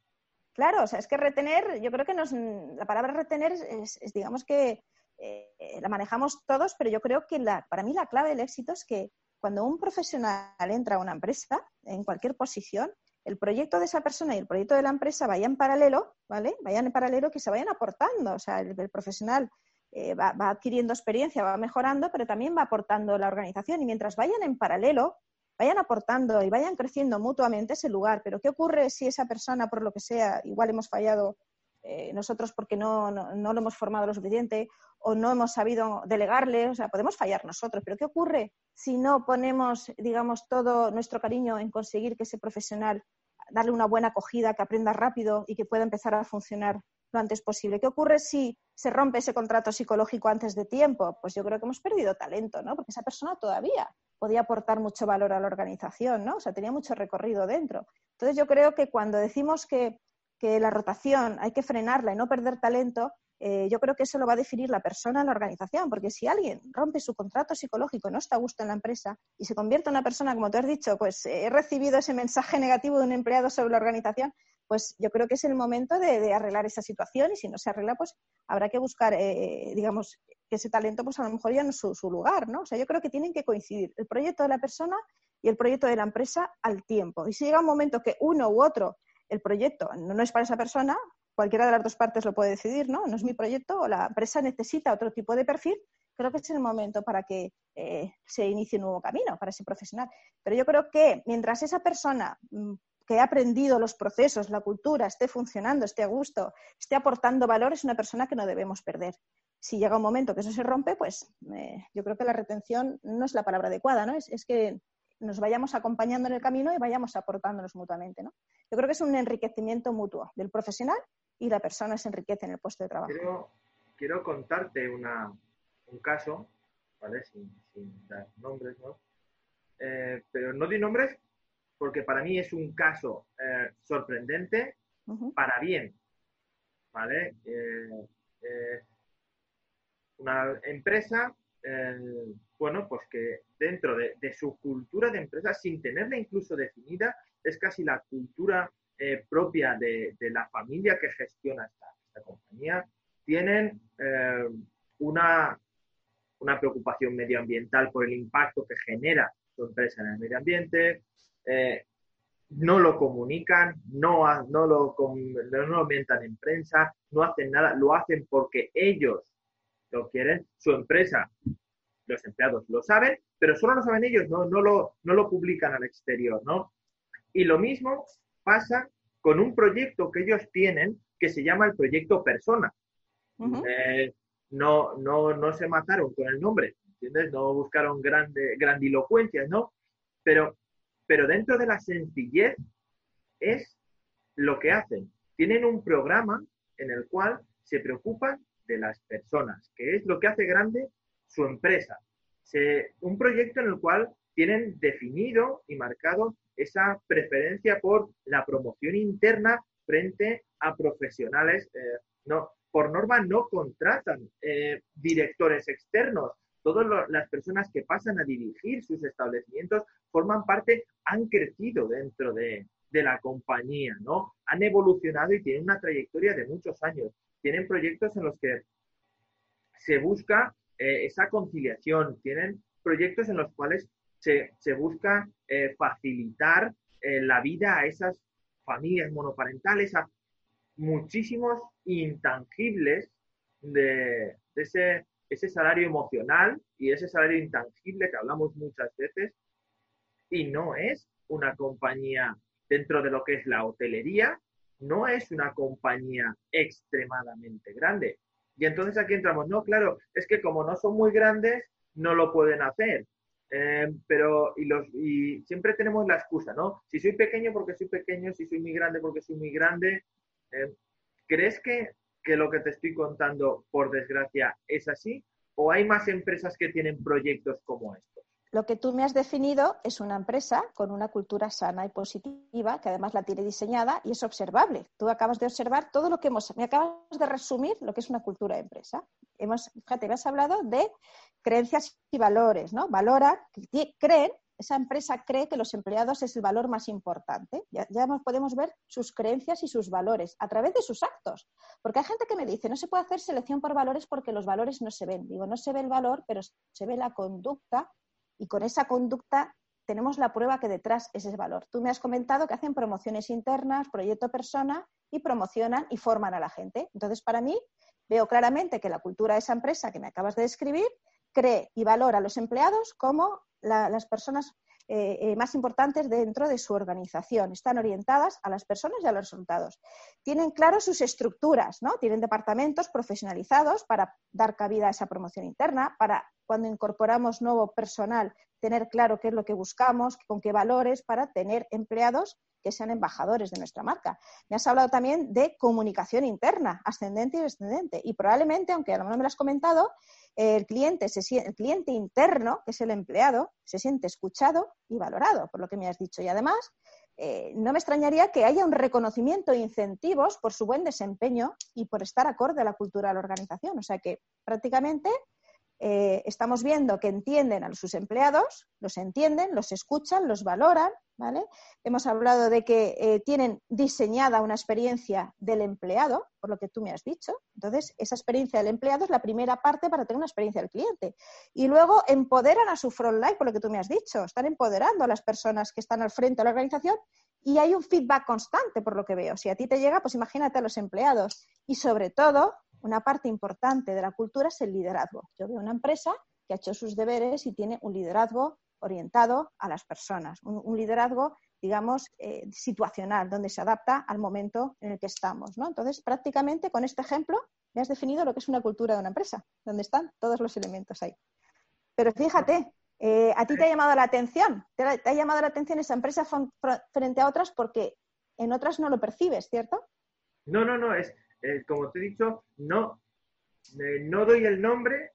Claro, o sea, es que retener, yo creo que nos, la palabra retener es, digamos que eh, la manejamos todos, pero yo creo que la, para mí la clave del éxito es que cuando un profesional entra a una empresa, en cualquier posición, el proyecto de esa persona y el proyecto de la empresa vayan en paralelo, ¿vale? Vayan en paralelo, que se vayan aportando. O sea, el, profesional eh, va, adquiriendo experiencia, va mejorando, pero también va aportando la organización. Y mientras vayan en paralelo, vayan aportando y vayan creciendo mutuamente ese lugar. Pero ¿qué ocurre si esa persona, por lo que sea, igual hemos fallado eh, nosotros porque no, no, lo hemos formado lo suficiente o no hemos sabido delegarle, o sea, podemos fallar nosotros, pero ¿qué ocurre si no ponemos, digamos, todo nuestro cariño en conseguir que ese profesional darle una buena acogida, que aprenda rápido y que pueda empezar a funcionar lo antes posible. ¿Qué ocurre si se rompe ese contrato psicológico antes de tiempo? Pues yo creo que hemos perdido talento, ¿no? Porque esa persona todavía podía aportar mucho valor a la organización, ¿no? O sea, tenía mucho recorrido dentro. Entonces yo creo que cuando decimos que que la rotación hay que frenarla y no perder talento, eh, yo creo que eso lo va a definir la persona en la organización, porque si alguien rompe su contrato psicológico, no está a gusto en la empresa y se convierte en una persona, como tú has dicho, pues he recibido ese mensaje negativo de un empleado sobre la organización, pues yo creo que es el momento de, arreglar esa situación y si no se arregla, pues habrá que buscar, eh, digamos, que ese talento, pues a lo mejor ya no es su, su lugar, ¿no? O sea, yo creo que tienen que coincidir el proyecto de la persona y el proyecto de la empresa al tiempo. Y si llega un momento que uno u otro el proyecto no, es para esa persona, cualquiera de las dos partes lo puede decidir, ¿no? No es mi proyecto o la empresa necesita otro tipo de perfil, creo que es el momento para que eh, se inicie un nuevo camino para ese profesional. Pero yo creo que mientras esa persona mm, que ha aprendido los procesos, la cultura, esté funcionando, esté a gusto, esté aportando valor, es una persona que no debemos perder. Si llega un momento que eso se rompe, pues eh, yo creo que la retención no es la palabra adecuada, ¿no? Es, es que nos vayamos acompañando en el camino y vayamos aportándonos mutuamente. ¿no? Yo creo que es un enriquecimiento mutuo del profesional y la persona se enriquece en el puesto de trabajo. Quiero, contarte un caso, ¿vale? Sin, dar nombres, ¿no? Eh, pero no di nombres porque para mí es un caso eh, sorprendente para bien, ¿vale? Eh, una empresa bueno, pues que dentro de, su cultura de empresa, sin tenerla incluso definida, es casi la cultura eh, propia de, la familia que gestiona esta, compañía, tienen eh, una, una preocupación medioambiental por el impacto que genera su empresa en el medio ambiente, eh, no lo comunican, no, no, lo, no lo aumentan en prensa, no hacen nada, lo hacen porque ellos lo quieren, su empresa los empleados lo saben, pero solo lo saben ellos, no, no, lo, no lo publican al exterior, ¿no? Y lo mismo pasa con un proyecto que ellos tienen que se llama el proyecto Persona. Eh, no, no, no se mataron con el nombre, ¿entiendes? No buscaron grande, grandilocuencias, ¿no? Pero, pero dentro de la sencillez es lo que hacen. Tienen un programa en el cual se preocupan de las personas, que es lo que hace grande su empresa. un proyecto en el cual tienen definido y marcado esa preferencia por la promoción interna frente a profesionales. Eh, por norma no contratan eh, directores externos. Todas las personas que pasan a dirigir sus establecimientos forman parte, han crecido dentro de, la compañía. Han evolucionado y tienen una trayectoria de muchos años. Tienen proyectos en los que se busca eh, esa conciliación, tienen proyectos en los cuales se, busca eh, facilitar la vida a esas familias monoparentales, a muchísimos intangibles de, ese, ese salario emocional y ese salario intangible que hablamos muchas veces. Y no es una compañía dentro de lo que es la hotelería, no es una compañía extremadamente grande. Y entonces aquí entramos, no, claro, es que como no son muy grandes, no lo pueden hacer. Eh, pero, y, los, y siempre tenemos la excusa, ¿no? Si soy pequeño porque soy pequeño, si soy muy grande porque soy muy grande. Eh, ¿Crees que, que lo que te estoy contando, por desgracia, es así? ¿O hay más empresas que tienen proyectos como estos? Lo que tú me has definido es una empresa con una cultura sana y positiva, que además la tiene diseñada y es observable. Tú acabas de observar todo lo que hemos, me acabas de resumir lo que es una cultura de empresa. Hemos, fíjate, me has hablado de creencias y valores, ¿no? Valora, creen, esa empresa cree que los empleados es el valor más importante. Ya, ya, podemos ver sus creencias y sus valores a través de sus actos. Porque hay gente que me dice, no se puede hacer selección por valores porque los valores no se ven. Digo, no se ve el valor, pero se ve la conducta y con esa conducta tenemos la prueba que detrás es ese valor. Tú me has comentado que hacen promociones internas, proyecto persona y promocionan y forman a la gente. Entonces, para mí, veo claramente que la cultura de esa empresa que me acabas de describir cree y valora a los empleados como las personas eh, eh, más importantes dentro de su organización. Están orientadas a las personas y a los resultados. Tienen claro sus estructuras, ¿no? Tienen departamentos profesionalizados para dar cabida a esa promoción interna, para cuando incorporamos nuevo personal, tener claro qué es lo que buscamos, con qué valores, para tener empleados que sean embajadores de nuestra marca. Me has hablado también de comunicación interna, ascendente y descendente. Y probablemente, aunque a lo mejor me lo has comentado, el cliente, el cliente interno, que es el empleado, se siente escuchado y valorado, por lo que me has dicho. Y además, eh, no me extrañaría que haya un reconocimiento e incentivos por su buen desempeño y por estar acorde a la cultura de la organización. O sea que prácticamente eh, estamos viendo que entienden a sus empleados, los entienden, los escuchan, los valoran, ¿vale? Hemos hablado de que eh, tienen diseñada una experiencia del empleado, por lo que tú me has dicho. Entonces, esa experiencia del empleado es la primera parte para tener una experiencia del cliente. Y luego empoderan a su frontline, por lo que tú me has dicho. Están empoderando a las personas que están al frente de la organización y hay un feedback constante, por lo que veo. Si a ti te llega, pues imagínate a los empleados. Y sobre todo, una parte importante de la cultura es el liderazgo. Yo veo una empresa que ha hecho sus deberes y tiene un liderazgo orientado a las personas, un, liderazgo, digamos, eh, situacional, donde se adapta al momento en el que estamos. ¿no? Entonces, prácticamente con este ejemplo me has definido lo que es una cultura de una empresa, donde están todos los elementos ahí. Pero fíjate, eh, a ti te ha llamado la atención, te ha, llamado la atención esa empresa frente a otras porque en otras no lo percibes, ¿cierto? No, no, no, es, eh, como te he dicho, no, eh, no doy el nombre.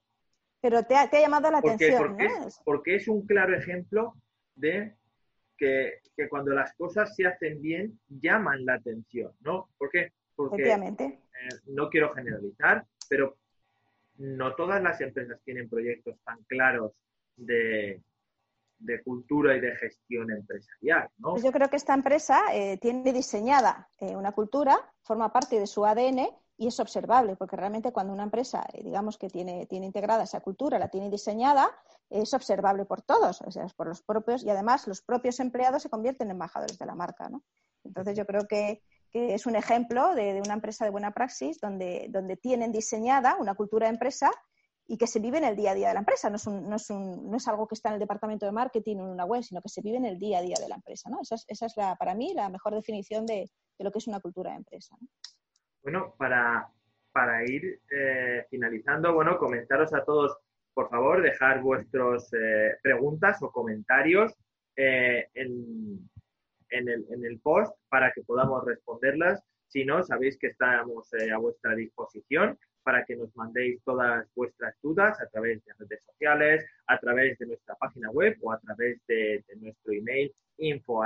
Pero te ha, llamado la atención. Porque, es, porque es un claro ejemplo de que, cuando las cosas se hacen bien, llaman la atención, ¿no? ¿Por qué? Porque eh, no quiero generalizar, pero no todas las empresas tienen proyectos tan claros de, de cultura y de gestión empresarial. ¿no? Pues yo creo que esta empresa eh, tiene diseñada eh, una cultura, forma parte de su ADN y es observable, porque realmente cuando una empresa, eh, digamos que tiene, tiene integrada esa cultura, la tiene diseñada, es observable por todos, o sea, por los propios, y además los propios empleados se convierten en embajadores de la marca. Entonces yo creo que, que es un ejemplo de, de, una empresa de buena praxis donde, donde tienen diseñada una cultura de empresa y que se vive en el día a día de la empresa. No es, no es, no es algo que está en el departamento de marketing o en una web, sino que se vive en el día a día de la empresa. ¿no? Esa es, esa es la, para mí la mejor definición de, de, lo que es una cultura de empresa. Bueno, para, para ir eh, finalizando, bueno, comentaros a todos, por favor, dejar vuestras eh, preguntas o comentarios eh, en, en, el, en el post para que podamos responderlas. Si no, sabéis que estamos a vuestra disposición para que nos mandéis todas vuestras dudas a través de redes sociales, a través de nuestra página web o a través de, nuestro email info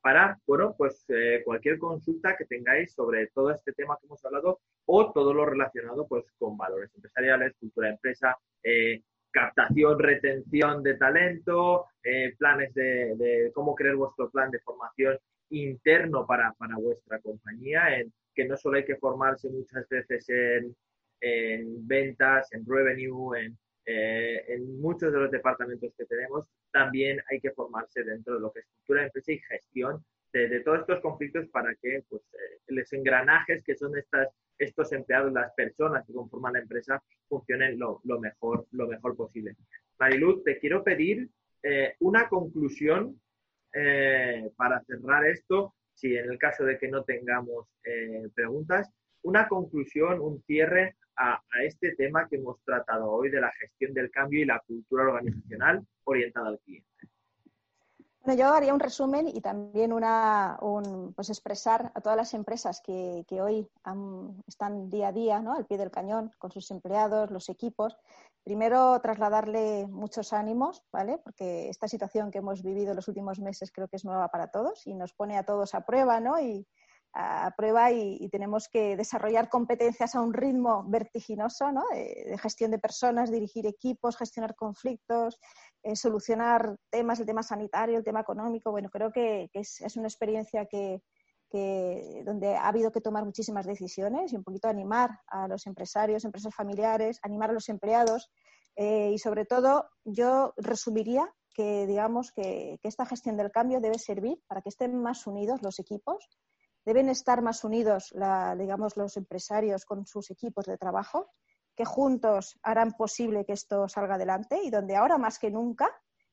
para, bueno, pues eh, cualquier consulta que tengáis sobre todo este tema que hemos hablado o todo lo relacionado pues, con valores empresariales, cultura de empresa, eh, captación, retención de talento, eh, planes de, cómo crear vuestro plan de formación interno para, para vuestra compañía, en que no solo hay que formarse muchas veces en, en ventas, en revenue, en, eh, en muchos de los departamentos que tenemos, también hay que formarse dentro de lo que es cultura de empresa y gestión de, todos estos conflictos para que pues, eh, los engranajes que son estas, estos empleados, las personas que conforman la empresa, funcionen lo, mejor, lo mejor posible. Mariluz, te quiero pedir eh, una conclusión para cerrar esto, si en el caso de que no tengamos preguntas, una conclusión, un cierre a, este tema que hemos tratado hoy de la gestión del cambio y la cultura organizacional orientada al cliente. Bueno, yo haría un resumen y también una, pues expresar a todas las empresas que, hoy están día a día ¿no? al pie del cañón con sus empleados, los equipos. Primero, trasladarle muchos ánimos, ¿vale? Porque esta situación que hemos vivido los últimos meses creo que es nueva para todos y nos pone a todos a prueba, ¿no? Y, a prueba y, tenemos que desarrollar competencias a un ritmo vertiginoso ¿no? de, gestión de personas, dirigir equipos, gestionar conflictos, eh, solucionar temas, el tema sanitario, el tema económico. Bueno, creo que, es, una experiencia que, donde ha habido que tomar muchísimas decisiones y un poquito animar a los empresarios, empresas familiares, animar a los empleados. Eh, y sobre todo yo resumiría que digamos que, que esta gestión del cambio debe servir para que estén más unidos los equipos, deben estar más unidos, digamos, los empresarios con sus equipos de trabajo, que juntos harán posible que esto salga adelante y donde ahora más que nunca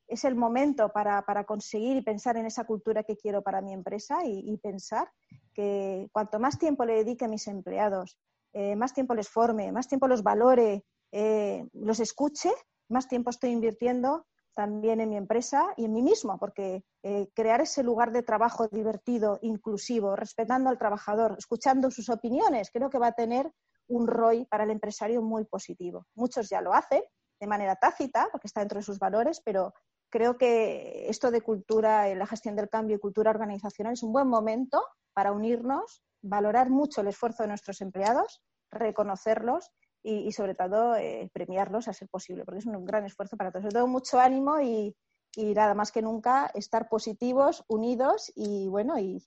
es el momento para, conseguir y pensar en esa cultura que quiero para mi empresa y, pensar que cuanto más tiempo le dedique a mis empleados, eh, más tiempo les forme, más tiempo los valore, eh, los escuche, más tiempo estoy invirtiendo también en mi empresa y en mí mismo, porque eh, crear ese lugar de trabajo divertido, inclusivo, respetando al trabajador, escuchando sus opiniones, creo que va a tener un ROI para el empresario muy positivo. Muchos ya lo hacen de manera tácita, porque está dentro de sus valores, pero creo que esto de cultura, la gestión del cambio y cultura organizacional es un buen momento para unirnos, valorar mucho el esfuerzo de nuestros empleados, reconocerlos y, sobre todo eh, premiarlos a ser posible, porque es un gran esfuerzo para todos. Sobre todo mucho ánimo y, nada más que nunca estar positivos, unidos y bueno, y,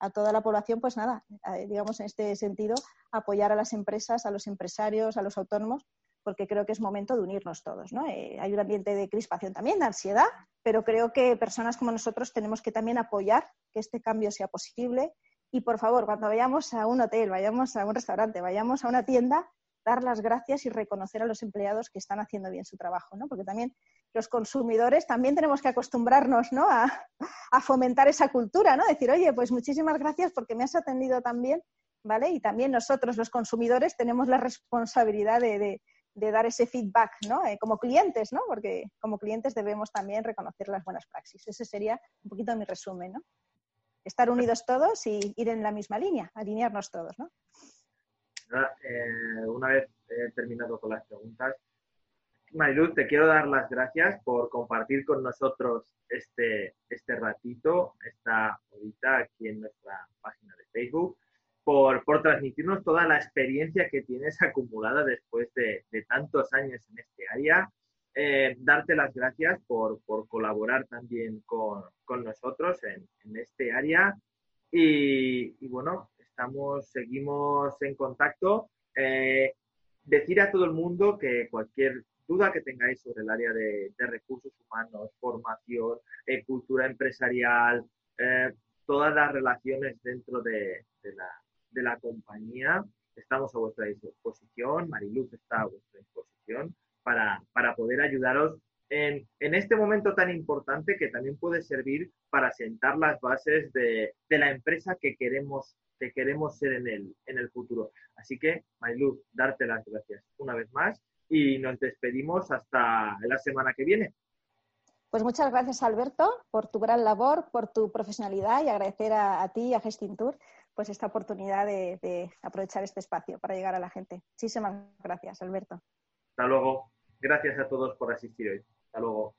a toda la población, pues nada, eh, digamos en este sentido, apoyar a las empresas, a los empresarios, a los autónomos, porque creo que es momento de unirnos todos. ¿no? Eh, hay un ambiente de crispación también, de ansiedad, pero creo que personas como nosotros tenemos que también apoyar que este cambio sea posible. Y por favor, cuando vayamos a un hotel, vayamos a un restaurante, vayamos a una tienda, dar las gracias y reconocer a los empleados que están haciendo bien su trabajo, ¿no? Porque también los consumidores también tenemos que acostumbrarnos, ¿no? A, fomentar esa cultura, ¿no? Decir, oye, pues muchísimas gracias porque me has atendido tan bien, ¿vale? Y también nosotros, los consumidores, tenemos la responsabilidad de, dar ese feedback, ¿no? Eh, como clientes, ¿no? Porque como clientes debemos también reconocer las buenas praxis. Ese sería un poquito mi resumen, ¿no? Estar unidos todos y ir en la misma línea, alinearnos todos, ¿no? Eh, una vez terminado con las preguntas, Mariluz, te quiero dar las gracias por compartir con nosotros este, este ratito, esta horita aquí en nuestra página de Facebook, por, por transmitirnos toda la experiencia que tienes acumulada después de, de tantos años en este área. Eh, darte las gracias por, por colaborar también con, con nosotros en, en, este área. Y, y, bueno, estamos, seguimos en contacto. Eh, decir a todo el mundo que cualquier duda que tengáis sobre el área de, recursos humanos, formación, eh, cultura empresarial, eh, todas las relaciones dentro de, la, compañía, estamos a vuestra disposición. Mariluz está a vuestra disposición para, para poder ayudaros en, en, este momento tan importante que también puede servir para sentar las bases de, de la empresa que queremos que queremos ser en el, en el futuro. Así que, Mayluz, darte las gracias una vez más y nos despedimos hasta la semana que viene. Pues muchas gracias, Alberto, por tu gran labor, por tu profesionalidad y agradecer a, ti y a Gestintur pues esta oportunidad de, aprovechar este espacio para llegar a la gente. Muchísimas gracias, Alberto. Hasta luego. Gracias a todos por asistir hoy. Hasta luego.